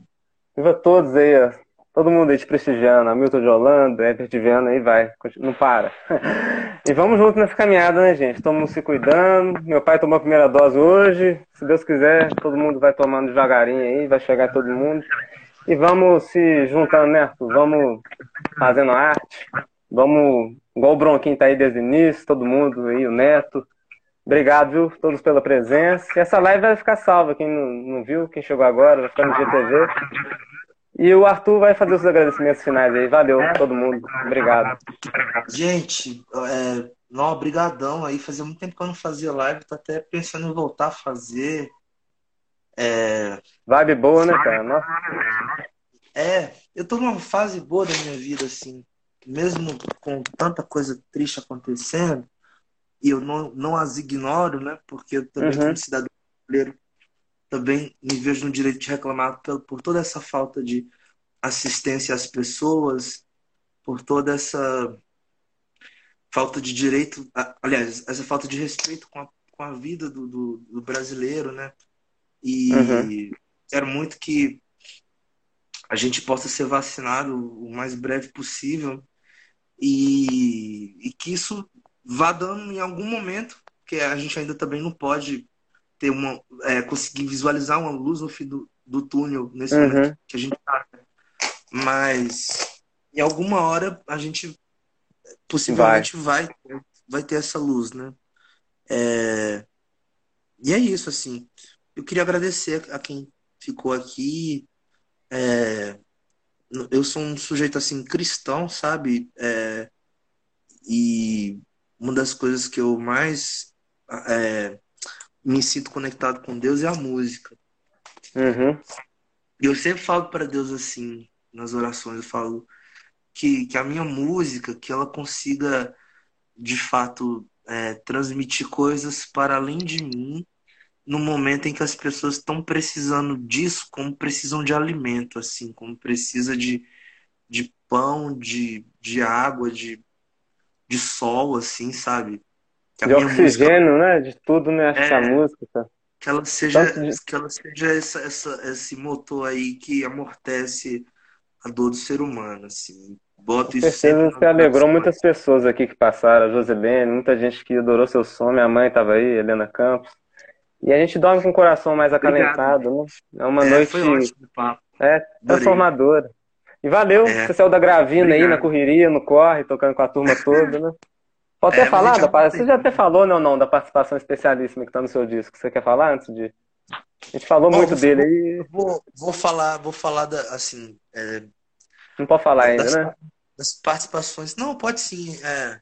viva todos aí, ó. todo mundo aí te prestigiando, Hamilton de Holanda, Herbert de Viana, aí vai, não para. E vamos juntos nessa caminhada, né, gente? Todo mundo se cuidando. Meu pai tomou a primeira dose hoje, se Deus quiser, todo mundo vai tomando devagarinho aí, vai chegar todo mundo. E vamos se juntando, né, Arthur? Vamos fazendo arte, vamos Igual o Bronquinho tá aí desde o início, todo mundo aí, o Neto. Obrigado, viu, todos pela presença. Essa live vai ficar salva, quem não, não viu, quem chegou agora, vai ficar no GTV. E o Arthur vai fazer os agradecimentos finais aí. Valeu, todo mundo. Obrigado. Gente, é, não, obrigadão aí. Fazia muito tempo que eu não fazia live, tô até pensando em voltar a fazer. É... Vibe boa, né, cara? Nossa. É, eu tô numa fase boa da minha vida, assim mesmo com tanta coisa triste acontecendo, e eu não, não as ignoro, né? Porque eu também, uhum. como cidadão brasileiro, também me vejo no direito de reclamar por, por toda essa falta de assistência às pessoas, por toda essa falta de direito, aliás, essa falta de respeito com a, com a vida do, do, do brasileiro, né? E uhum. quero muito que a gente possa ser vacinado o mais breve possível e, e que isso vá dando em algum momento, que a gente ainda também não pode ter uma é, conseguir visualizar uma luz no fim do, do túnel nesse uhum. momento que a gente tá. Mas em alguma hora a gente possivelmente vai, vai, vai ter essa luz, né? É... E é isso, assim. Eu queria agradecer a quem ficou aqui. É... Eu sou um sujeito, assim, cristão, sabe? É... E uma das coisas que eu mais é... me sinto conectado com Deus é a música. Uhum. E eu sempre falo para Deus assim, nas orações, eu falo que, que a minha música, que ela consiga, de fato, é, transmitir coisas para além de mim, no momento em que as pessoas estão precisando disso, como precisam de alimento, assim, como precisa de, de pão, de, de água, de, de sol, assim, sabe? de oxigênio, música, né? De tudo, né? Acho é, que a música. Tá? Que ela seja, que ela seja essa, essa, esse motor aí que amortece a dor do ser humano, assim. Boto isso certeza você alegrou muitas pessoas aqui que passaram, a Joselene, muita gente que adorou seu som, minha mãe estava aí, Helena Campos. E a gente dorme com o coração mais acalentado, Obrigado. né? É uma é, noite foi ótimo, é, transformadora. E valeu, é. você saiu da Gravina Obrigado. aí na correria, no corre, tocando com a turma toda, né? Pode ter é, falado, já você já até falou, não, não, da participação especialíssima que está no seu disco. Você quer falar antes de. A gente falou Bom, muito dele aí. Vou, vou falar, vou falar da, assim. É, não pode falar ainda, das, né? Das participações. Não, pode sim. É,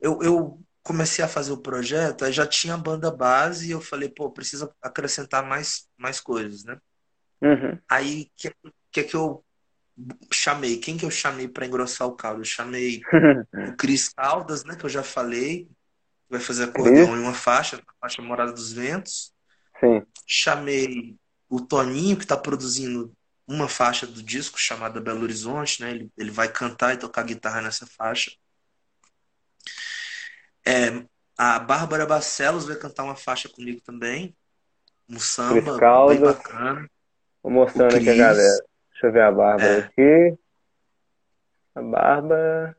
eu, eu comecei a fazer o projeto, aí já tinha a banda base e eu falei, pô, precisa acrescentar mais, mais coisas, né? Uhum. Aí, o que, que é que eu chamei? Quem que eu chamei para engrossar o caldo? Eu chamei o Cris Caldas, né? Que eu já falei. Vai fazer acordeão em uma faixa, a faixa Morada dos Ventos. Sim. Chamei o Toninho, que está produzindo uma faixa do disco chamada Belo Horizonte, né? Ele, ele vai cantar e tocar guitarra nessa faixa. É, a Bárbara Barcelos vai cantar uma faixa comigo também. Um samba bem bacana. Vou mostrando aqui a galera. Deixa eu ver a Bárbara é. aqui. A Bárbara.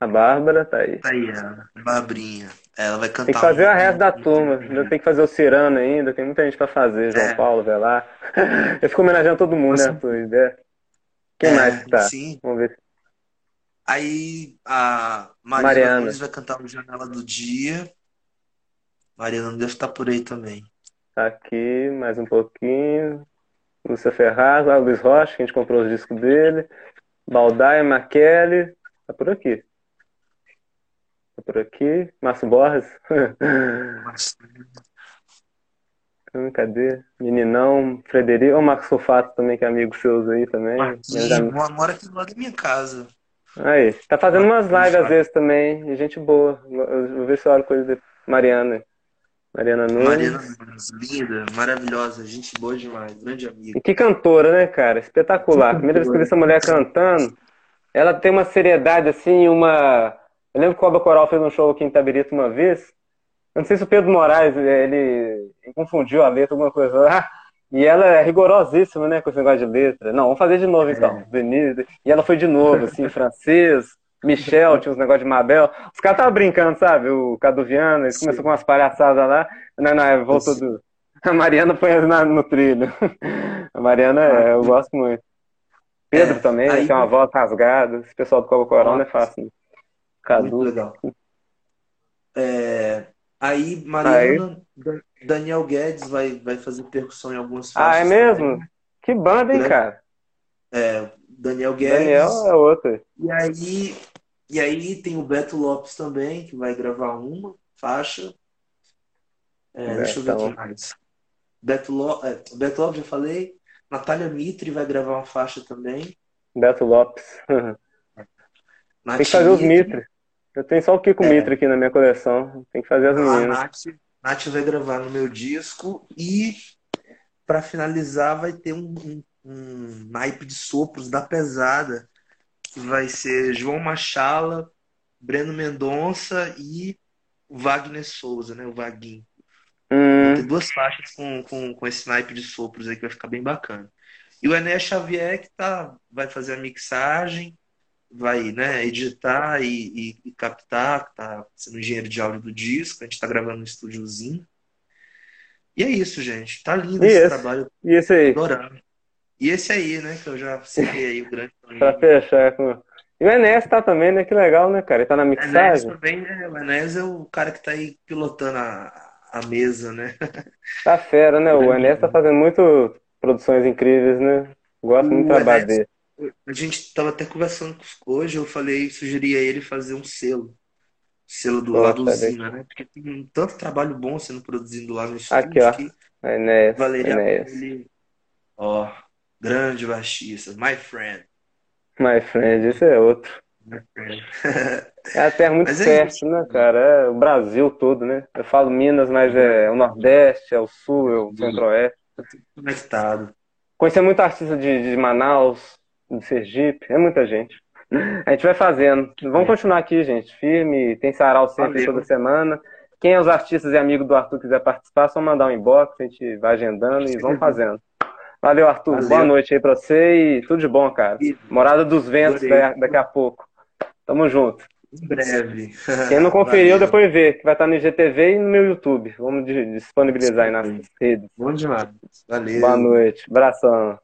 A Bárbara tá aí. Tá aí, a Barbrinha. Ela vai cantar. Tem que fazer um, a resto da turma. Ainda tem que fazer o Cirano ainda. Tem muita gente pra fazer. João é. Paulo, lá. Eu fico homenageando todo mundo, Nossa. né, Arthur? Quem é, mais que tá? Sim. Vamos ver. Aí a Mariana, Mariana. vai cantar no Janela do Dia. Mariana deve estar por aí também. Tá aqui, mais um pouquinho. Lúcia Ferraz, lá, Luiz Rocha, que a gente comprou os discos dele. Baldaia, Maquele. Tá por aqui. Tá por aqui. Márcio Borges. Hum, cadê? Meninão, Frederico. O Marcos Sofato também, que é amigo seus aí também. Marquinhos, mora aqui do lado da minha casa. Aí, tá fazendo umas lives às vezes também, gente boa. Eu vou ver se eu olho coisa de Mariana. Mariana Nunes. Mariana Nunes, linda, maravilhosa, gente boa demais, grande amiga. E que cantora, né, cara? Espetacular. Primeira vez que eu vi essa mulher cantando, ela tem uma seriedade assim, uma. Eu lembro que o Alba Coral fez um show aqui em Tabirito uma vez. Eu não sei se o Pedro Moraes ele, ele confundiu a letra, alguma coisa lá. E ela é rigorosíssima, né, com esse negócio de letra. Não, vamos fazer de novo então. É. Denise. E ela foi de novo, assim, francês, Michel, tinha uns negócios de Mabel. Os caras estavam brincando, sabe? O Caduviano, eles começaram com umas palhaçadas lá. Não, não, voltou do. A Mariana foi na, no trilho. A Mariana, é, eu gosto muito. Pedro é, também, aí... tem uma voz rasgada. Esse pessoal do Cobo Coral não é fácil. Né? Cadu. Muito legal. É, aí, Mariana, aí... Daniel Guedes vai, vai fazer percussão em algumas faixas. Ah, é mesmo? Também. Que banda, hein, cara? É, Daniel Guedes. Daniel é outro. E aí, e aí tem o Beto Lopes também, que vai gravar uma faixa. É, deixa eu ver quem mais. Beto, Lo... É, Beto Lopes, já falei. Natália Mitre vai gravar uma faixa também. Beto Lopes. Tem que fazer os Mitre. Eu tenho só o Kiko é. Mitre aqui na minha coleção. Tem que fazer as meninas. A Nath, Nath vai gravar no meu disco e para finalizar vai ter um, um, um naipe de sopros da pesada vai ser João Machala, Breno Mendonça e Wagner Souza, né? O Vaguinho. Hum. Tem duas faixas com, com, com esse naipe de sopros aí que vai ficar bem bacana. E o Enéas Xavier que tá, vai fazer a mixagem, vai né, editar e, e, e captar, tá sendo engenheiro de áudio do disco, a gente tá gravando no estúdiozinho. E é isso, gente. Tá lindo e esse, esse trabalho. E esse aí? Adorando. E esse aí, né? Que eu já citei aí, o grande Pra fechar com. E o Enes tá também, né? Que legal, né, cara? Ele tá na mixagem. O Enes também, né? O Enes é o cara que tá aí pilotando a, a mesa, né? Tá fera, né? O Enes tá fazendo muito produções incríveis, né? Gosto muito do trabalho dele. A gente tava até conversando hoje, eu falei, sugeri a ele fazer um selo. Selo do lado usina, né? Porque tem tanto trabalho bom sendo produzido lá no estúdio Aqui, ó. que Enéas, valeria ele. Ó, grande baixista, my friend. My friend, esse é outro. é a terra muito é perto, né, cara? É o Brasil todo, né? Eu falo Minas, mas é o Nordeste, é o Sul, é o Centro-Oeste. Conectado. Conheci muito artista de, de Manaus, de Sergipe, é muita gente. A gente vai fazendo. Vamos continuar aqui, gente. Firme, tem sarau sempre Valeu. toda semana. Quem é os artistas e amigos do Arthur quiser participar, só mandar um inbox, a gente vai agendando e vamos fazendo. Valeu, Arthur. Valeu. Boa noite aí pra você e tudo de bom, cara. Morada dos Ventos daqui a pouco. Tamo junto. Em breve. Quem não conferiu, Valeu. depois vê, que vai estar no IGTV e no meu YouTube. Vamos disponibilizar aí nas redes. Bom demais. Valeu. Boa noite. Abração.